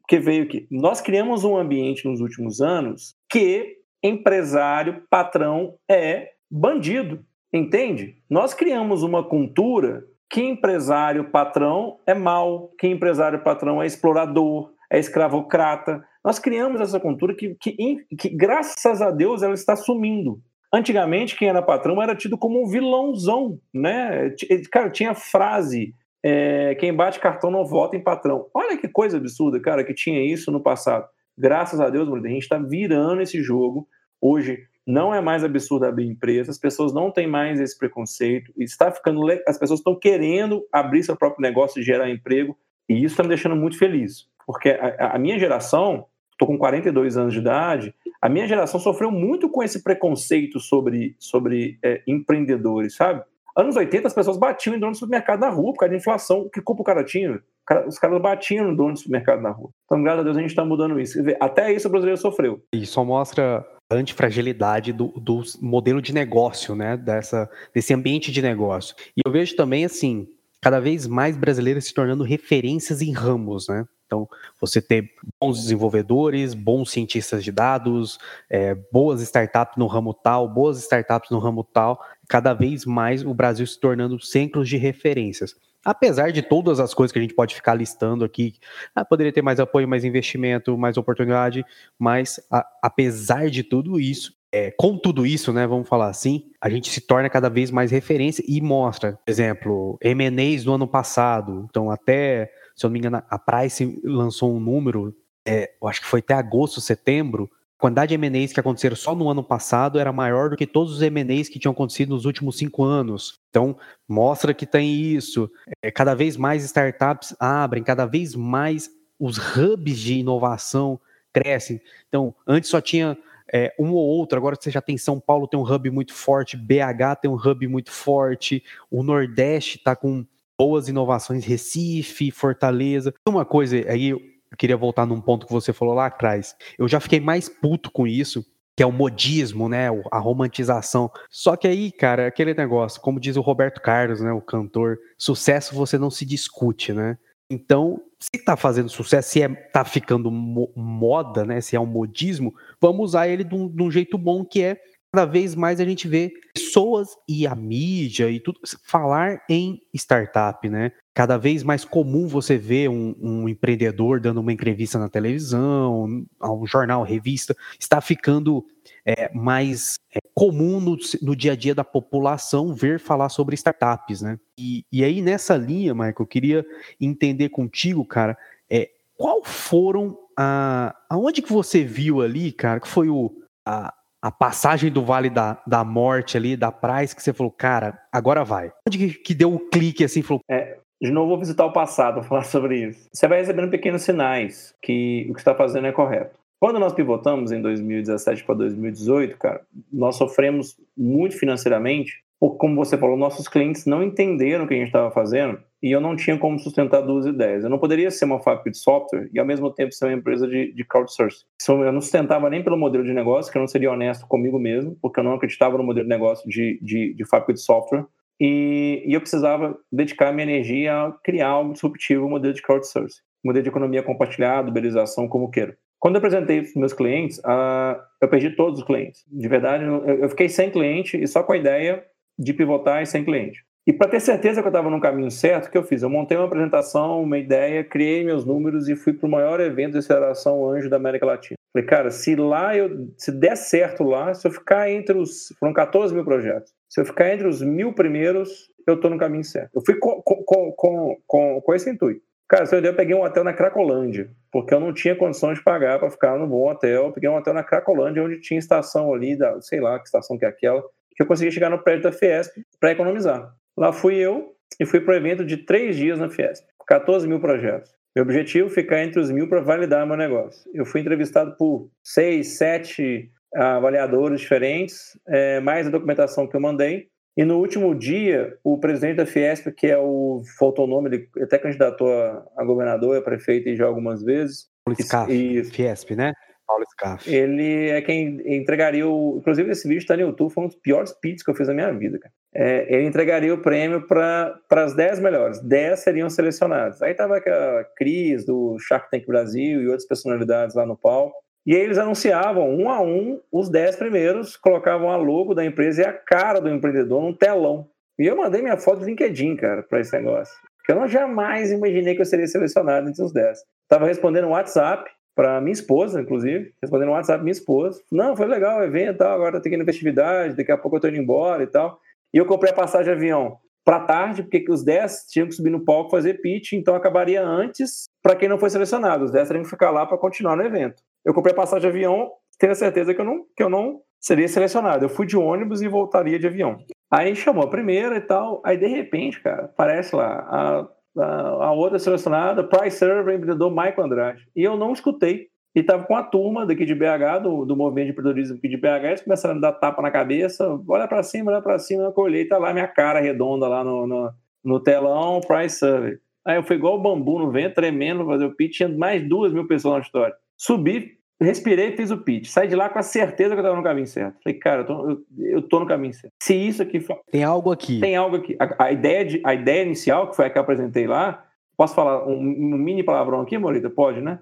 porque veio aqui. Nós criamos um ambiente nos últimos anos que empresário, patrão é bandido, entende? Nós criamos uma cultura que empresário, patrão é mal, que empresário, patrão é explorador, é escravocrata. Nós criamos essa cultura que, que, que, graças a Deus, ela está sumindo. Antigamente, quem era patrão era tido como um vilãozão, né? Cara, tinha frase: é, quem bate cartão não vota em patrão. Olha que coisa absurda, cara, que tinha isso no passado. Graças a Deus, a gente está virando esse jogo. Hoje não é mais absurdo abrir empresa, as pessoas não têm mais esse preconceito, está ficando as pessoas estão querendo abrir seu próprio negócio e gerar emprego, e isso está me deixando muito feliz, porque a, a minha geração, estou com 42 anos de idade, a minha geração sofreu muito com esse preconceito sobre, sobre é, empreendedores, sabe? Anos 80 as pessoas batiam em dono de supermercado na rua por causa de inflação, que culpa o cara tinha? Os caras batiam no dono de supermercado na rua. Então, graças a Deus, a gente está mudando isso. Até isso o brasileiro sofreu. E só mostra antifragilidade do, do modelo de negócio, né? Dessa, desse ambiente de negócio. E eu vejo também, assim, cada vez mais brasileiros se tornando referências em ramos, né? Então, você ter bons desenvolvedores, bons cientistas de dados, é, boas startups no ramo tal, boas startups no ramo tal, cada vez mais o Brasil se tornando centros de referências. Apesar de todas as coisas que a gente pode ficar listando aqui, ah, poderia ter mais apoio, mais investimento, mais oportunidade, mas a, apesar de tudo isso, é, com tudo isso, né, vamos falar assim, a gente se torna cada vez mais referência e mostra, por exemplo, M&As do ano passado, então até, se eu não me engano, a Price lançou um número, é, eu acho que foi até agosto, setembro, a quantidade de M&As que aconteceram só no ano passado era maior do que todos os M&As que tinham acontecido nos últimos cinco anos. Então, mostra que tem isso. É, cada vez mais startups abrem, cada vez mais os hubs de inovação crescem. Então, antes só tinha é, um ou outro, agora você já tem São Paulo, tem um hub muito forte, BH tem um hub muito forte, o Nordeste está com boas inovações, Recife, Fortaleza. Uma coisa aí eu queria voltar num ponto que você falou lá atrás. Eu já fiquei mais puto com isso, que é o modismo, né? A romantização. Só que aí, cara, aquele negócio, como diz o Roberto Carlos, né? O cantor, sucesso você não se discute, né? Então, se tá fazendo sucesso, se é, tá ficando mo moda, né? Se é um modismo, vamos usar ele de um, de um jeito bom que é cada vez mais a gente vê pessoas e a mídia e tudo falar em startup, né? Cada vez mais comum você ver um, um empreendedor dando uma entrevista na televisão, um jornal, revista, está ficando é, mais é, comum no, no, dia a dia da população ver falar sobre startups, né? E, e aí nessa linha, Michael, eu queria entender contigo, cara, é, qual foram a, aonde que você viu ali, cara, que foi o a, a passagem do Vale da, da Morte ali, da Price, que você falou, cara, agora vai? Onde que, que deu o um clique assim, falou... É, de novo, vou visitar o passado, vou falar [laughs] sobre isso. Você vai recebendo pequenos sinais que o que está fazendo é correto. Quando nós pivotamos em 2017 para 2018, cara, nós sofremos muito financeiramente, porque, como você falou, nossos clientes não entenderam o que a gente estava fazendo e eu não tinha como sustentar duas ideias. Eu não poderia ser uma fábrica de software e, ao mesmo tempo, ser uma empresa de, de crowdsourcing. Eu não sustentava nem pelo modelo de negócio, que eu não seria honesto comigo mesmo, porque eu não acreditava no modelo de negócio de, de, de fábrica de software. E, e, eu precisava dedicar minha energia a criar algo disruptivo, um modelo de crowdsourcing, modelo de economia compartilhada, uberização, como queira. Quando eu apresentei para os meus clientes, uh, eu perdi todos os clientes. De verdade, eu fiquei sem cliente e só com a ideia de pivotar e sem cliente. E para ter certeza que eu estava no caminho certo, o que eu fiz? Eu montei uma apresentação, uma ideia, criei meus números e fui para o maior evento de aceleração anjo da América Latina. Falei, cara, se lá eu, se der certo lá, se eu ficar entre os, foram 14 mil projetos, se eu ficar entre os mil primeiros, eu estou no caminho certo. Eu fui com, com, com, com, com esse intuito. Cara, se eu, eu peguei um hotel na Cracolândia, porque eu não tinha condições de pagar para ficar no bom hotel. Eu peguei um hotel na Cracolândia, onde tinha estação ali, da, sei lá que estação que é aquela, que eu consegui chegar no prédio da Fiesp para economizar. Lá fui eu e fui para o evento de três dias na Fiesp, 14 mil projetos. Meu objetivo ficar entre os mil para validar meu negócio. Eu fui entrevistado por seis, sete avaliadores diferentes, é, mais a documentação que eu mandei. E no último dia, o presidente da Fiesp, que é o faltou o nome, ele até candidatou a, a governador, a prefeito já algumas vezes. Poliscaf, e, Fiesp, né? Paulo Scaff. Ele é quem entregaria o. Inclusive, esse vídeo está no YouTube, foi um dos piores pits que eu fiz na minha vida, cara. É, ele entregaria o prêmio para as 10 melhores. 10 seriam selecionados. Aí tava aquela Cris do Shark Tank Brasil e outras personalidades lá no palco. E aí eles anunciavam um a um os 10 primeiros, colocavam a logo da empresa e a cara do empreendedor num telão. E eu mandei minha foto do LinkedIn, cara, para esse negócio. Eu não jamais imaginei que eu seria selecionado entre os 10. Tava respondendo WhatsApp para minha esposa, inclusive, respondendo WhatsApp minha esposa. Não, foi legal o evento agora tem que ir na festividade, daqui a pouco eu tô indo embora e tal. E eu comprei a passagem de avião para tarde, porque os 10 tinham que subir no palco fazer pitch, então acabaria antes para quem não foi selecionado. Os 10 teriam que ficar lá para continuar no evento eu comprei a passagem de avião, tendo a certeza que eu não, que eu não seria selecionado. Eu fui de ônibus e voltaria de avião. Aí chamou a primeira e tal, aí de repente, cara, aparece lá a, a, a outra selecionada, Price Server, empreendedor Michael Andrade. E eu não escutei. E tava com a turma daqui de BH, do, do movimento de empreendedorismo aqui de BH, eles começaram a dar tapa na cabeça, olha para cima, olha para cima, eu colhei, tá lá minha cara redonda lá no, no, no telão, Price Server. Aí eu fui igual o bambu no vento, tremendo, fazer o pitch, tinha mais duas mil pessoas na história. Subi, respirei fiz o pitch. Saí de lá com a certeza que eu estava no caminho certo. Falei, cara, eu tô, eu, eu tô, no caminho certo. Se isso aqui. Tem algo aqui. Tem algo aqui. A, a, ideia, de, a ideia inicial, que foi a que eu apresentei lá, posso falar um, um mini palavrão aqui, Morita? Pode, né?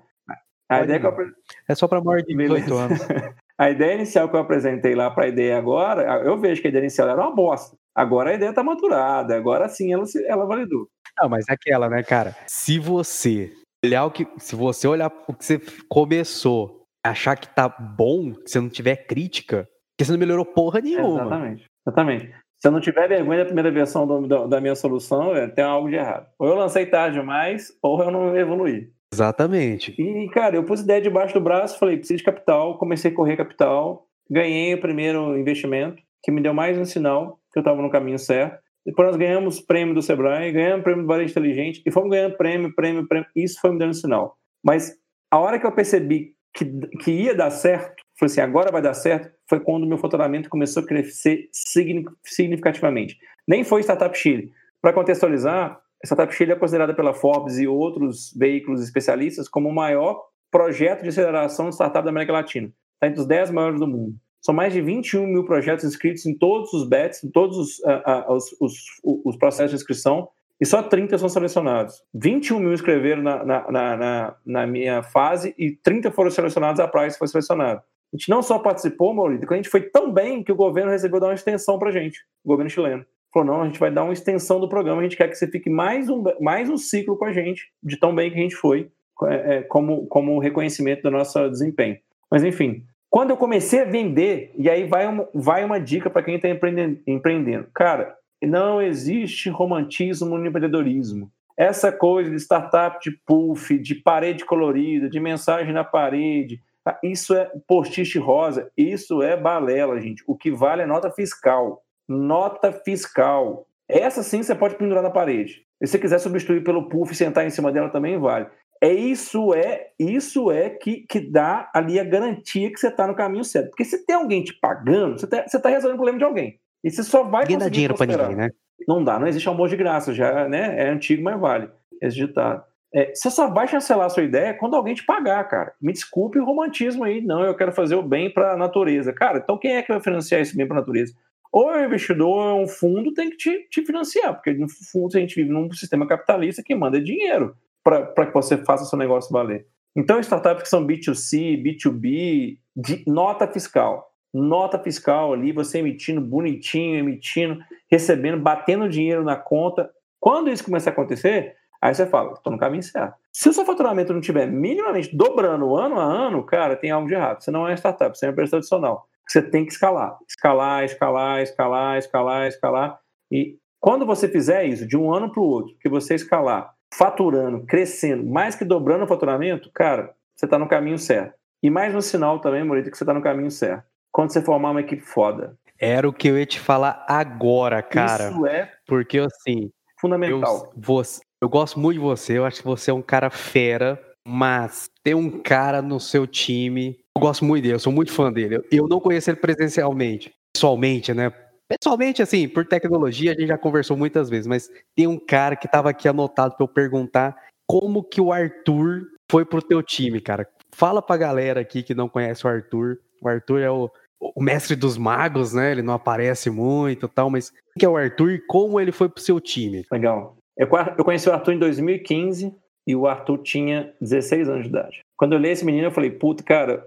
A ideia que eu... É só para maior de 18 anos. [laughs] a ideia inicial que eu apresentei lá para a ideia agora, eu vejo que a ideia inicial era uma bosta. Agora a ideia está maturada, agora sim ela, ela validou. Não, mas é aquela, né, cara? Se você olhar o que. Se você olhar o que você começou achar que tá bom, se não tiver crítica, que você não melhorou porra nenhuma. Exatamente. Exatamente. Se eu não tiver vergonha da primeira versão do, da, da, minha solução, é, tem algo de errado. Ou eu lancei tarde demais, ou eu não evoluí. Exatamente. E, cara, eu pus ideia debaixo do braço, falei, preciso de capital, comecei a correr capital, ganhei o primeiro investimento, que me deu mais um sinal que eu estava no caminho certo. Depois nós ganhamos prêmio do Sebrae, ganhamos prêmio do Varejo Inteligente, e fomos ganhando prêmio, prêmio, prêmio. Isso foi me dando sinal. Mas a hora que eu percebi que, que ia dar certo, foi assim, agora vai dar certo, foi quando o meu faturamento começou a crescer significativamente. Nem foi Startup Chile. Para contextualizar, a Startup Chile é considerada pela Forbes e outros veículos especialistas como o maior projeto de aceleração de startup da América Latina. Está entre os 10 maiores do mundo. São mais de 21 mil projetos inscritos em todos os bets, em todos os, uh, uh, os, os, os processos de inscrição, e só 30 são selecionados. 21 mil escreveram na, na, na, na, minha fase e 30 foram selecionados, a Price foi selecionada. A gente não só participou, Maurício, a gente foi tão bem que o governo resolveu dar uma extensão para a gente, o governo chileno. Falou, não, a gente vai dar uma extensão do programa, a gente quer que você fique mais um, mais um ciclo com a gente, de tão bem que a gente foi, é, é como, como reconhecimento do nosso desempenho. Mas, enfim, quando eu comecei a vender, e aí vai uma, vai uma dica para quem está empreendendo, empreendendo. Cara, não existe romantismo no empreendedorismo. Essa coisa de startup de puff, de parede colorida, de mensagem na parede, tá? isso é post-it rosa, isso é balela, gente. O que vale é nota fiscal. Nota fiscal. Essa sim você pode pendurar na parede. Se você quiser substituir pelo puff e sentar em cima dela também vale. É isso é isso é que, que dá ali a garantia que você está no caminho certo. Porque se tem alguém te pagando, você está tá resolvendo o problema de alguém. E você só vai ninguém dá dinheiro para ninguém, né? Não dá, não existe amor de graça, já né? é antigo, mas vale esse ditado. É, você só vai chancelar a sua ideia quando alguém te pagar, cara. Me desculpe o romantismo aí, não, eu quero fazer o bem para a natureza. Cara, então quem é que vai financiar esse bem para a natureza? Ou um investidor, ou um fundo, tem que te, te financiar, porque no fundo a gente vive num sistema capitalista que manda dinheiro para que você faça seu negócio valer. Então, startups que são B2C, B2B, de nota fiscal nota fiscal ali, você emitindo bonitinho, emitindo, recebendo, batendo dinheiro na conta. Quando isso começar a acontecer, aí você fala, estou no caminho certo. Se o seu faturamento não estiver minimamente dobrando ano a ano, cara, tem algo de errado. Você não é startup, você é uma empresa tradicional. Você tem que escalar. Escalar, escalar, escalar, escalar, escalar. E quando você fizer isso de um ano para o outro, que você escalar, faturando, crescendo, mais que dobrando o faturamento, cara, você está no caminho certo. E mais um sinal também, Morita, que você está no caminho certo quando você formar uma equipe foda. Era o que eu ia te falar agora, cara. Isso é porque assim, fundamental. Eu, você, eu gosto muito de você, eu acho que você é um cara fera, mas ter um cara no seu time, eu gosto muito dele, eu sou muito fã dele. Eu não conheço ele presencialmente, pessoalmente, né? Pessoalmente, assim, por tecnologia, a gente já conversou muitas vezes, mas tem um cara que estava aqui anotado para eu perguntar como que o Arthur foi pro teu time, cara. fala pra galera aqui que não conhece o Arthur. O Arthur é o, o mestre dos magos, né? Ele não aparece muito tal, mas quem é o Arthur e como ele foi pro seu time? Legal. Eu, eu conheci o Arthur em 2015 e o Arthur tinha 16 anos de idade. Quando eu li esse menino, eu falei, puta, cara,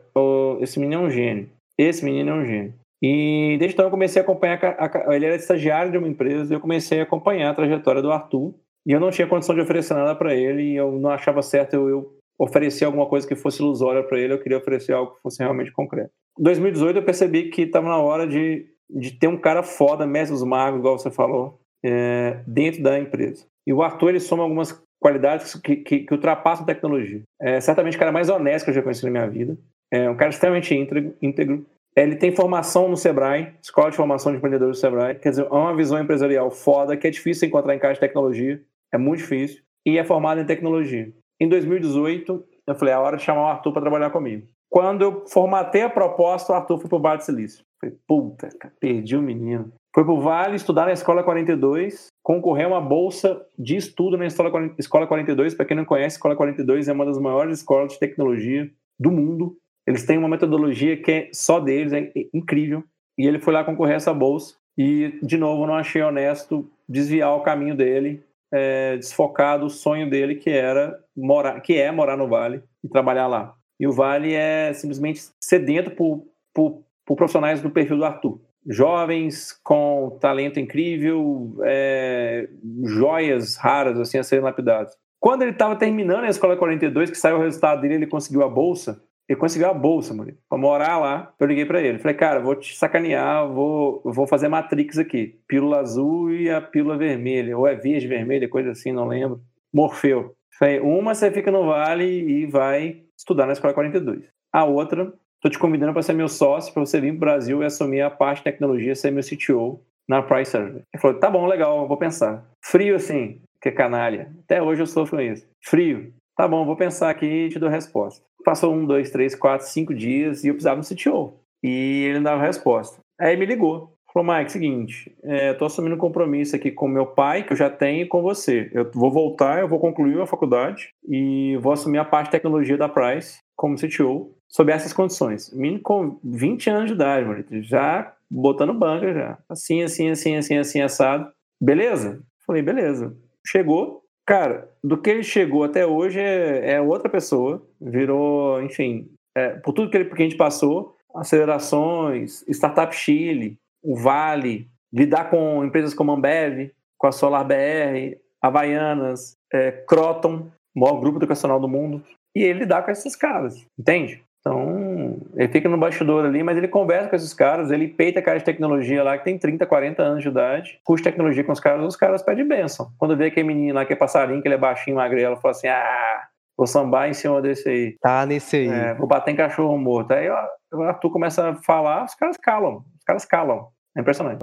esse menino é um gênio. Esse menino é um gênio. E desde então eu comecei a acompanhar, a, a, ele era estagiário de uma empresa, e eu comecei a acompanhar a trajetória do Arthur. E eu não tinha condição de oferecer nada para ele, e eu não achava certo eu, eu oferecer alguma coisa que fosse ilusória para ele, eu queria oferecer algo que fosse realmente concreto. Em 2018 eu percebi que estava na hora de, de ter um cara foda, mestre dos magos, igual você falou, é, dentro da empresa. E o Arthur ele soma algumas qualidades que, que, que ultrapassam a tecnologia. É certamente o cara mais honesto que eu já conheci na minha vida. É um cara extremamente íntegro. íntegro. Ele tem formação no Sebrae, Escola de Formação de Empreendedores do Sebrae. Quer dizer, é uma visão empresarial foda, que é difícil encontrar em casa de tecnologia. É muito difícil. E é formado em tecnologia. Em 2018, eu falei, é a hora de chamar o Arthur para trabalhar comigo. Quando eu formatei a proposta, o Arthur foi para o Vale do Silício. Falei, puta, perdi o menino. Foi para o Vale estudar na Escola 42, concorreu a uma bolsa de estudo na Escola 42. Para quem não conhece, Escola 42 é uma das maiores escolas de tecnologia do mundo. Eles têm uma metodologia que é só deles, é incrível. E ele foi lá concorrer a essa bolsa. E, de novo, não achei honesto desviar o caminho dele é, desfocar do sonho dele, que era morar, que é morar no Vale e trabalhar lá. E o Vale é simplesmente sedento por, por, por profissionais do perfil do Arthur. Jovens com talento incrível, é, joias raras assim a serem lapidadas. Quando ele estava terminando a escola 42, que saiu o resultado dele, ele conseguiu a bolsa. Ele conseguiu a bolsa, mano, pra morar lá. Eu liguei para ele. Falei, cara, vou te sacanear, vou, vou fazer Matrix aqui. Pílula azul e a pílula vermelha. Ou é verde vermelha, coisa assim, não lembro. Morfeu. Falei, uma você fica no Vale e vai estudar na Escola 42. A outra, tô te convidando para ser meu sócio, para você vir pro Brasil e assumir a parte de tecnologia, ser meu CTO na Price Server. Ele falou, tá bom, legal, vou pensar. Frio assim, que é canalha. Até hoje eu sofro com isso. Frio. Tá bom, vou pensar aqui e te dou resposta. Passou um, dois, três, quatro, cinco dias e eu precisava no CTO. E ele não dava resposta. Aí me ligou. Falou, Mike, seguinte, é, tô assumindo um compromisso aqui com meu pai, que eu já tenho, e com você. Eu vou voltar, eu vou concluir a faculdade e vou assumir a parte de tecnologia da Price como CTO, sob essas condições. Menino com 20 anos de idade, já botando banca já. Assim, assim, assim, assim, assim, assado. Beleza? Falei, beleza. Chegou, Cara, do que ele chegou até hoje é, é outra pessoa. Virou, enfim, é, por tudo que, ele, que a gente passou, acelerações, Startup Chile, o Vale, lidar com empresas como a Ambev, com a Solar BR, Havaianas, é, Croton, maior grupo educacional do mundo, e ele lidar com esses caras, entende? Então, ele fica no bastidor ali, mas ele conversa com esses caras, ele peita cara de tecnologia lá que tem 30, 40 anos de idade, curte tecnologia com os caras, os caras pedem benção. Quando vê aquele menino lá que é passarinho, que ele é baixinho, magrelo, fala assim: ah, vou sambar em cima desse aí. Tá nesse aí. É, vou bater em cachorro morto. Aí o Arthur começa a falar, os caras calam, os caras calam. É impressionante.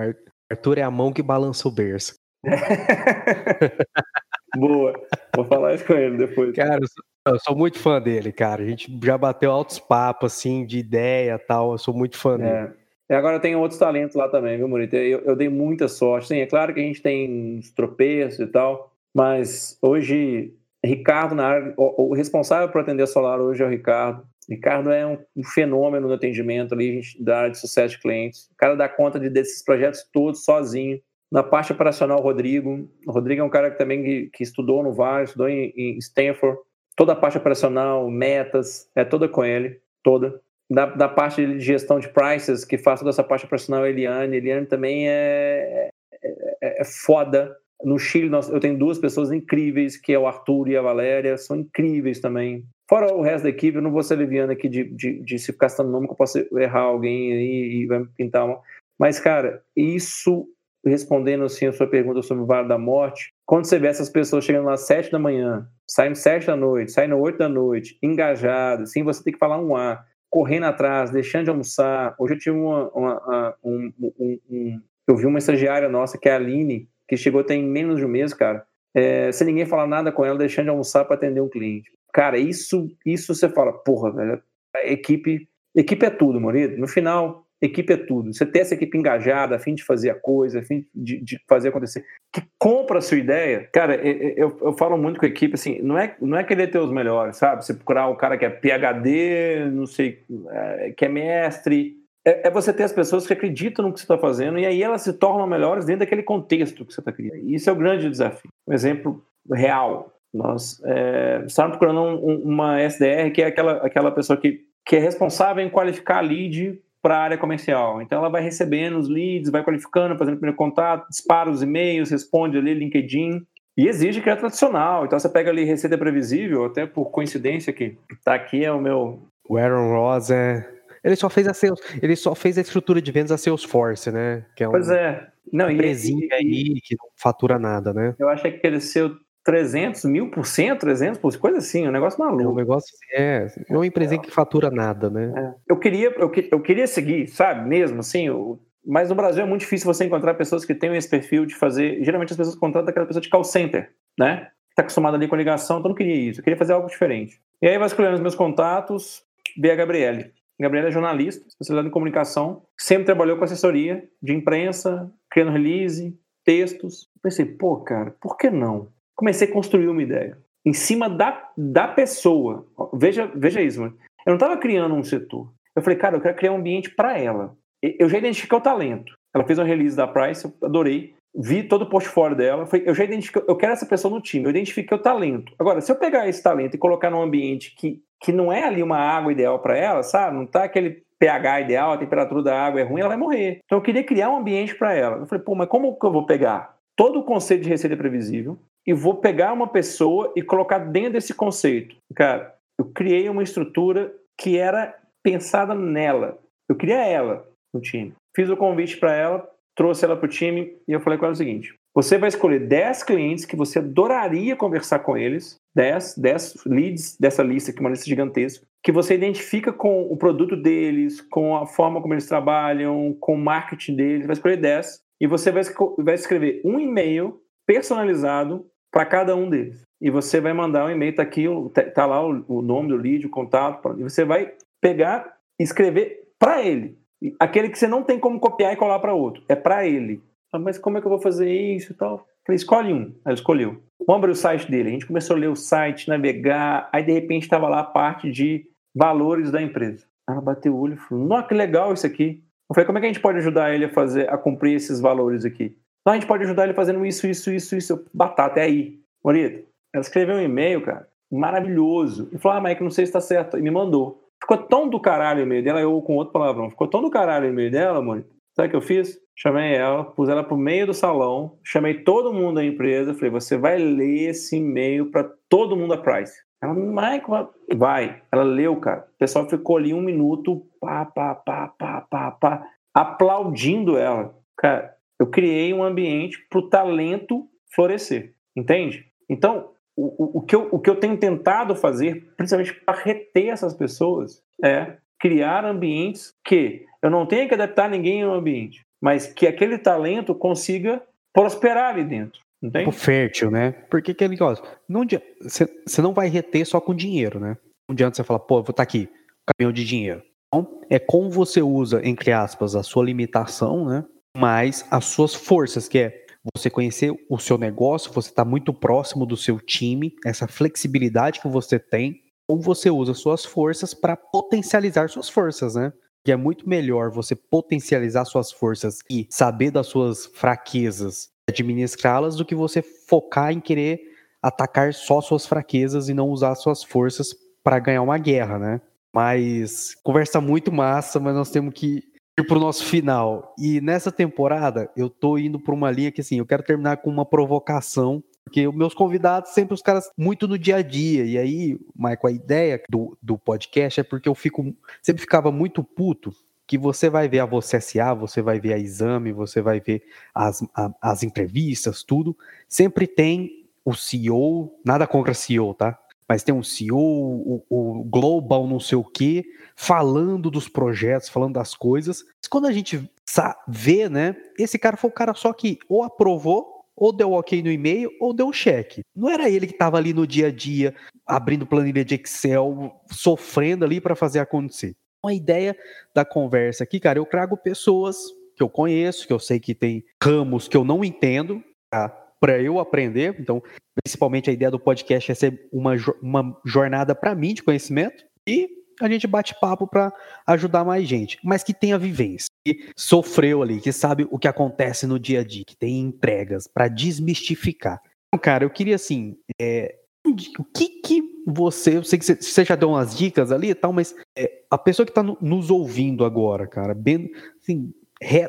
Arthur é a mão que balança o berço. [laughs] Boa. Vou falar isso com ele depois. Cara, eu sou muito fã dele, cara. A gente já bateu altos papos, assim, de ideia tal. Eu sou muito fã dele. É. E agora tem outros talentos lá também, viu, Murito? Eu, eu, dei muita sorte. Sim, é claro que a gente tem uns tropeços e tal, mas hoje, Ricardo, na área, o, o responsável por atender a Solar hoje é o Ricardo. Ricardo é um, um fenômeno no atendimento ali, da área de sucesso de clientes. O cara dá conta de, desses projetos todos sozinho. Na parte operacional, Rodrigo. O Rodrigo é um cara que também que, que estudou no VAR, estudou em, em Stanford toda a parte operacional, metas, é toda com ele, toda. Da, da parte de gestão de prices, que faço dessa parte operacional, Eliane. Eliane também é, é, é, é foda. No Chile, nós, eu tenho duas pessoas incríveis, que é o Arthur e a Valéria, são incríveis também. Fora o resto da equipe, eu não vou ser aliviando aqui de, de, de se ficar citando nome, que eu posso errar alguém aí e vai me pintar uma. Mas, cara, isso respondendo assim a sua pergunta sobre o Vale da Morte, quando você vê essas pessoas chegando lá às sete da manhã, saindo sete da noite, saindo oito da noite, engajadas, sem você ter que falar um A, correndo atrás, deixando de almoçar. Hoje eu tive uma, uma, um, um, um, eu vi uma estagiária nossa, que é a Aline, que chegou tem menos de um mês, cara, é, sem ninguém falar nada com ela, deixando de almoçar para atender um cliente. Cara, isso, isso você fala, porra, velho, a equipe, equipe é tudo, marido. No final, equipe é tudo. Você ter essa equipe engajada, a fim de fazer a coisa, a fim de, de fazer acontecer, que compra a sua ideia. Cara, eu, eu, falo muito com a equipe assim, não é, não é querer ter os melhores, sabe? Você procurar o cara que é PhD, não sei, é, que é mestre. É, é você ter as pessoas que acreditam no que você está fazendo e aí elas se tornam melhores dentro daquele contexto que você está criando. Isso é o grande desafio. Um exemplo real. Nós é, estamos procurando um, uma SDR que é aquela, aquela pessoa que, que é responsável em qualificar lead para a área comercial. Então ela vai recebendo os leads, vai qualificando, fazendo primeiro contato, dispara os e-mails, responde ali LinkedIn e exige que é tradicional. Então você pega ali receita previsível, até por coincidência que tá aqui é o meu o Aaron Ross é ele só fez a Sales, ele só fez a estrutura de vendas a Salesforce, né? Que é um, pois é. Não, empresinha aí que não fatura nada, né? Eu acho que cresceu 300 mil por cento, 300 por cento, coisa assim, um negócio maluco. É um negócio, é, é uma empresa que fatura nada, né? É. Eu, queria, eu, eu, queria seguir, sabe, mesmo assim, eu, mas no Brasil é muito difícil você encontrar pessoas que tenham esse perfil de fazer, geralmente as pessoas contratam aquela pessoa de call center, né? Tá acostumada ali com ligação, então eu não queria isso, eu queria fazer algo diferente. E aí vai escolhendo os meus contatos, ver a Gabriele. A Gabriela é jornalista, especializada em comunicação, sempre trabalhou com assessoria de imprensa, criando release, textos. pensei, pô, cara, por que não? Comecei a construir uma ideia em cima da, da pessoa. Veja, veja isso, mano. Eu não estava criando um setor. Eu falei, cara, eu quero criar um ambiente para ela. Eu já identifiquei o talento. Ela fez uma release da Price, eu adorei. Vi todo o portfólio dela. Eu já identifiquei, eu quero essa pessoa no time. Eu identifiquei o talento. Agora, se eu pegar esse talento e colocar num ambiente que, que não é ali uma água ideal para ela, sabe? Não tá aquele pH ideal, a temperatura da água é ruim, ela vai morrer. Então eu queria criar um ambiente para ela. Eu falei, pô, mas como que eu vou pegar todo o conceito de receita previsível, e vou pegar uma pessoa e colocar dentro desse conceito. Cara, eu criei uma estrutura que era pensada nela. Eu queria ela no time. Fiz o convite para ela, trouxe ela para o time e eu falei com ela o seguinte: você vai escolher 10 clientes que você adoraria conversar com eles, 10, 10 leads dessa lista, que é uma lista gigantesca, que você identifica com o produto deles, com a forma como eles trabalham, com o marketing deles, vai escolher 10 e você vai, vai escrever um e-mail personalizado para cada um deles. E você vai mandar um e-mail, tá aqui, tá lá o, o nome do lead, o contato, e você vai pegar e escrever para ele. Aquele que você não tem como copiar e colar para outro, é para ele. Ah, mas como é que eu vou fazer isso e tal? Falei, escolhe um. Aí escolheu. Vamos abrir o site dele. A gente começou a ler o site, navegar, aí de repente estava lá a parte de valores da empresa. Ela bateu o olho e falou: Nossa, que legal isso aqui. Eu falei, como é que a gente pode ajudar ele a fazer, a cumprir esses valores aqui? Então a gente pode ajudar ele fazendo isso, isso, isso, isso. Batata, é aí. Morita, ela escreveu um e-mail, cara, maravilhoso. E falou, ah, Mike, não sei se tá certo. E me mandou. Ficou tão do caralho o e-mail dela, eu com outro palavrão. Ficou tão do caralho o e-mail dela, Morita. Sabe o que eu fiz? Chamei ela, pus ela pro meio do salão, chamei todo mundo da empresa, falei, você vai ler esse e-mail para todo mundo da Price. Ela, Mike, vai. Ela leu, cara. O pessoal ficou ali um minuto, pá, pá, pá, pá, pá, pá, aplaudindo ela. Cara, eu criei um ambiente para o talento florescer, entende? Então, o, o, que eu, o que eu tenho tentado fazer, principalmente para reter essas pessoas, é criar ambientes que eu não tenha que adaptar ninguém ao ambiente, mas que aquele talento consiga prosperar ali dentro. Entende? Tipo fértil, né? Porque aquele negócio, não, você não vai reter só com dinheiro, né? Não adianta você falar, pô, vou estar tá aqui, caminhão de dinheiro. Então, é como você usa, entre aspas, a sua limitação, né? Mas as suas forças, que é você conhecer o seu negócio, você está muito próximo do seu time, essa flexibilidade que você tem, ou você usa suas forças para potencializar suas forças, né? Que é muito melhor você potencializar suas forças e saber das suas fraquezas, administrá-las, do que você focar em querer atacar só suas fraquezas e não usar suas forças para ganhar uma guerra, né? Mas conversa muito massa, mas nós temos que ir pro nosso final. E nessa temporada, eu tô indo para uma linha que assim, eu quero terminar com uma provocação, porque meus convidados sempre os caras muito no dia a dia. E aí, Michael, a ideia do, do podcast é porque eu fico sempre ficava muito puto que você vai ver a você SA, você vai ver a exame, você vai ver as, a, as entrevistas, tudo. Sempre tem o CEO, nada contra CEO, tá? Mas tem um CEO, o, o Global não sei o quê, falando dos projetos, falando das coisas. Mas quando a gente vê, né, esse cara foi o cara só que ou aprovou, ou deu ok no e-mail, ou deu cheque. Não era ele que estava ali no dia a dia, abrindo planilha de Excel, sofrendo ali para fazer acontecer. uma ideia da conversa aqui, cara, eu trago pessoas que eu conheço, que eu sei que tem ramos que eu não entendo, tá? Para eu aprender. Então, principalmente a ideia do podcast é ser uma, uma jornada para mim de conhecimento e a gente bate papo para ajudar mais gente, mas que tenha vivência, que sofreu ali, que sabe o que acontece no dia a dia, que tem entregas para desmistificar. Então, cara, eu queria assim, é, o que que você, eu sei que você já deu umas dicas ali e tal, mas é, a pessoa que está nos ouvindo agora, cara, bem, assim,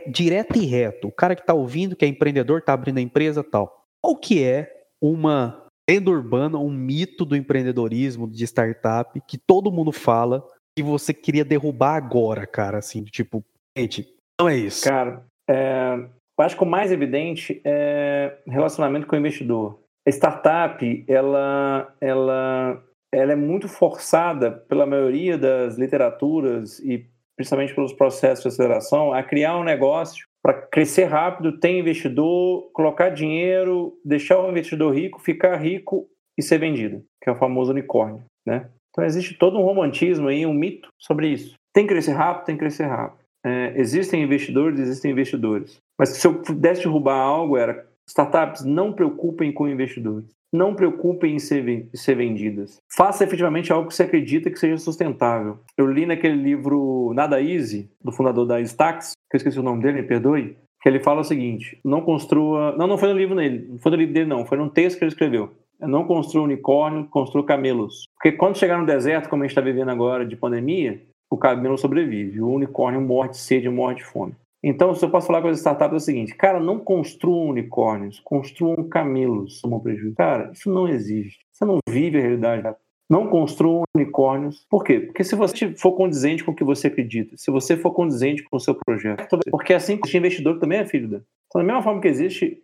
direto e reto, o cara que está ouvindo, que é empreendedor, está abrindo a empresa tal, qual que é uma lenda urbana, um mito do empreendedorismo, de startup, que todo mundo fala que você queria derrubar agora, cara, assim, tipo, gente, não é isso. Cara, é, eu acho que o mais evidente é relacionamento com o investidor. A startup, ela, ela, ela é muito forçada pela maioria das literaturas e principalmente pelos processos de aceleração, a criar um negócio para crescer rápido, ter investidor, colocar dinheiro, deixar o investidor rico, ficar rico e ser vendido, que é o famoso unicórnio, né? Então existe todo um romantismo aí, um mito sobre isso. Tem que crescer rápido, tem que crescer rápido. É, existem investidores, existem investidores. Mas se eu pudesse derrubar algo, era startups não preocupem com investidores não preocupem em ser, ser vendidas. Faça efetivamente algo que você acredita que seja sustentável. Eu li naquele livro Nada Easy, do fundador da Stax, que eu esqueci o nome dele, me perdoe, que ele fala o seguinte: não construa. Não, não foi no livro dele, não foi no livro dele, não, foi num texto que ele escreveu. Não construa unicórnio, construa camelos. Porque quando chegar no deserto, como a gente está vivendo agora de pandemia, o camelo sobrevive, o unicórnio morre de sede, morre de fome. Então, se eu posso falar com as startups é o seguinte, cara, não construam unicórnios, construam camelos, tomam prejuízo. Cara, isso não existe. Você não vive a realidade. Não construam unicórnios. Por quê? Porque se você for condizente com o que você acredita, se você for condizente com o seu projeto, porque assim existe investidor que também é filho da. Então, da mesma forma que existe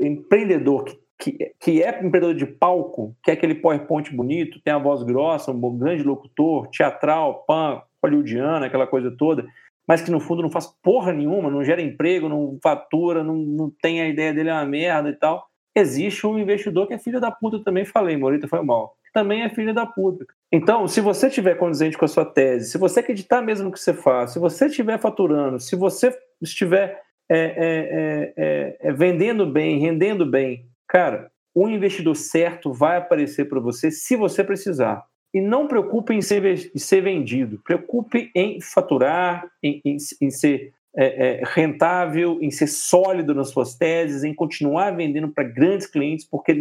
empreendedor que que, que, é empreendedor de palco, que é aquele PowerPoint bonito, tem a voz grossa, um grande locutor, teatral, pan, hollywoodiano, aquela coisa toda mas que no fundo não faz porra nenhuma, não gera emprego, não fatura, não, não tem a ideia dele é uma merda e tal. Existe um investidor que é filho da puta também, falei, Morita foi mal. Também é filho da puta. Então, se você estiver condizente com a sua tese, se você acreditar mesmo no que você faz, se você estiver faturando, se você estiver é, é, é, é, é vendendo bem, rendendo bem, cara, um investidor certo vai aparecer para você se você precisar. E não preocupe em ser, em ser vendido, preocupe em faturar, em, em, em ser é, é, rentável, em ser sólido nas suas teses, em continuar vendendo para grandes clientes, porque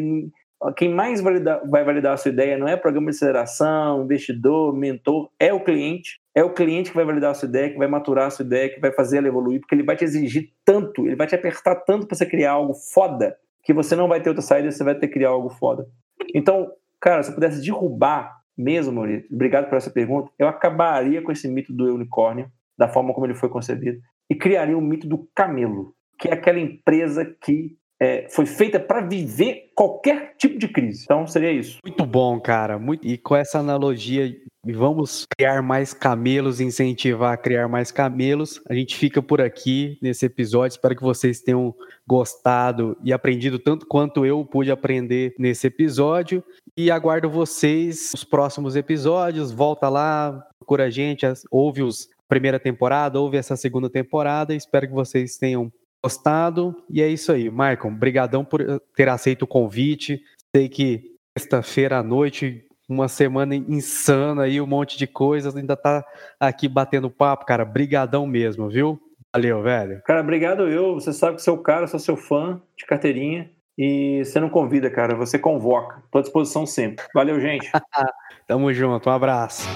quem mais vai validar a sua ideia não é programa de aceleração, investidor, mentor, é o cliente. É o cliente que vai validar a sua ideia, que vai maturar a sua ideia, que vai fazer ela evoluir, porque ele vai te exigir tanto, ele vai te apertar tanto para você criar algo foda, que você não vai ter outra saída, você vai ter que criar algo foda. Então, cara, se eu pudesse derrubar mesmo, Maurício, obrigado por essa pergunta, eu acabaria com esse mito do unicórnio, da forma como ele foi concebido, e criaria o mito do camelo, que é aquela empresa que é, foi feita para viver qualquer tipo de crise. Então seria isso. Muito bom, cara. Muito... E com essa analogia, vamos criar mais camelos, incentivar a criar mais camelos. A gente fica por aqui nesse episódio. Espero que vocês tenham gostado e aprendido tanto quanto eu pude aprender nesse episódio. E aguardo vocês nos próximos episódios. Volta lá, procura a gente, ouve os primeira temporada, ouve essa segunda temporada. Espero que vocês tenham gostado. E é isso aí. Maicon, brigadão por ter aceito o convite. Sei que sexta-feira à noite, uma semana insana aí, um monte de coisas, ainda tá aqui batendo papo, cara. Brigadão mesmo, viu? Valeu, velho. Cara, obrigado eu. Você sabe que sou o cara, sou seu fã de carteirinha. E você não convida, cara, você convoca. Tô à disposição sempre. Valeu, gente. [laughs] Tamo junto, um abraço.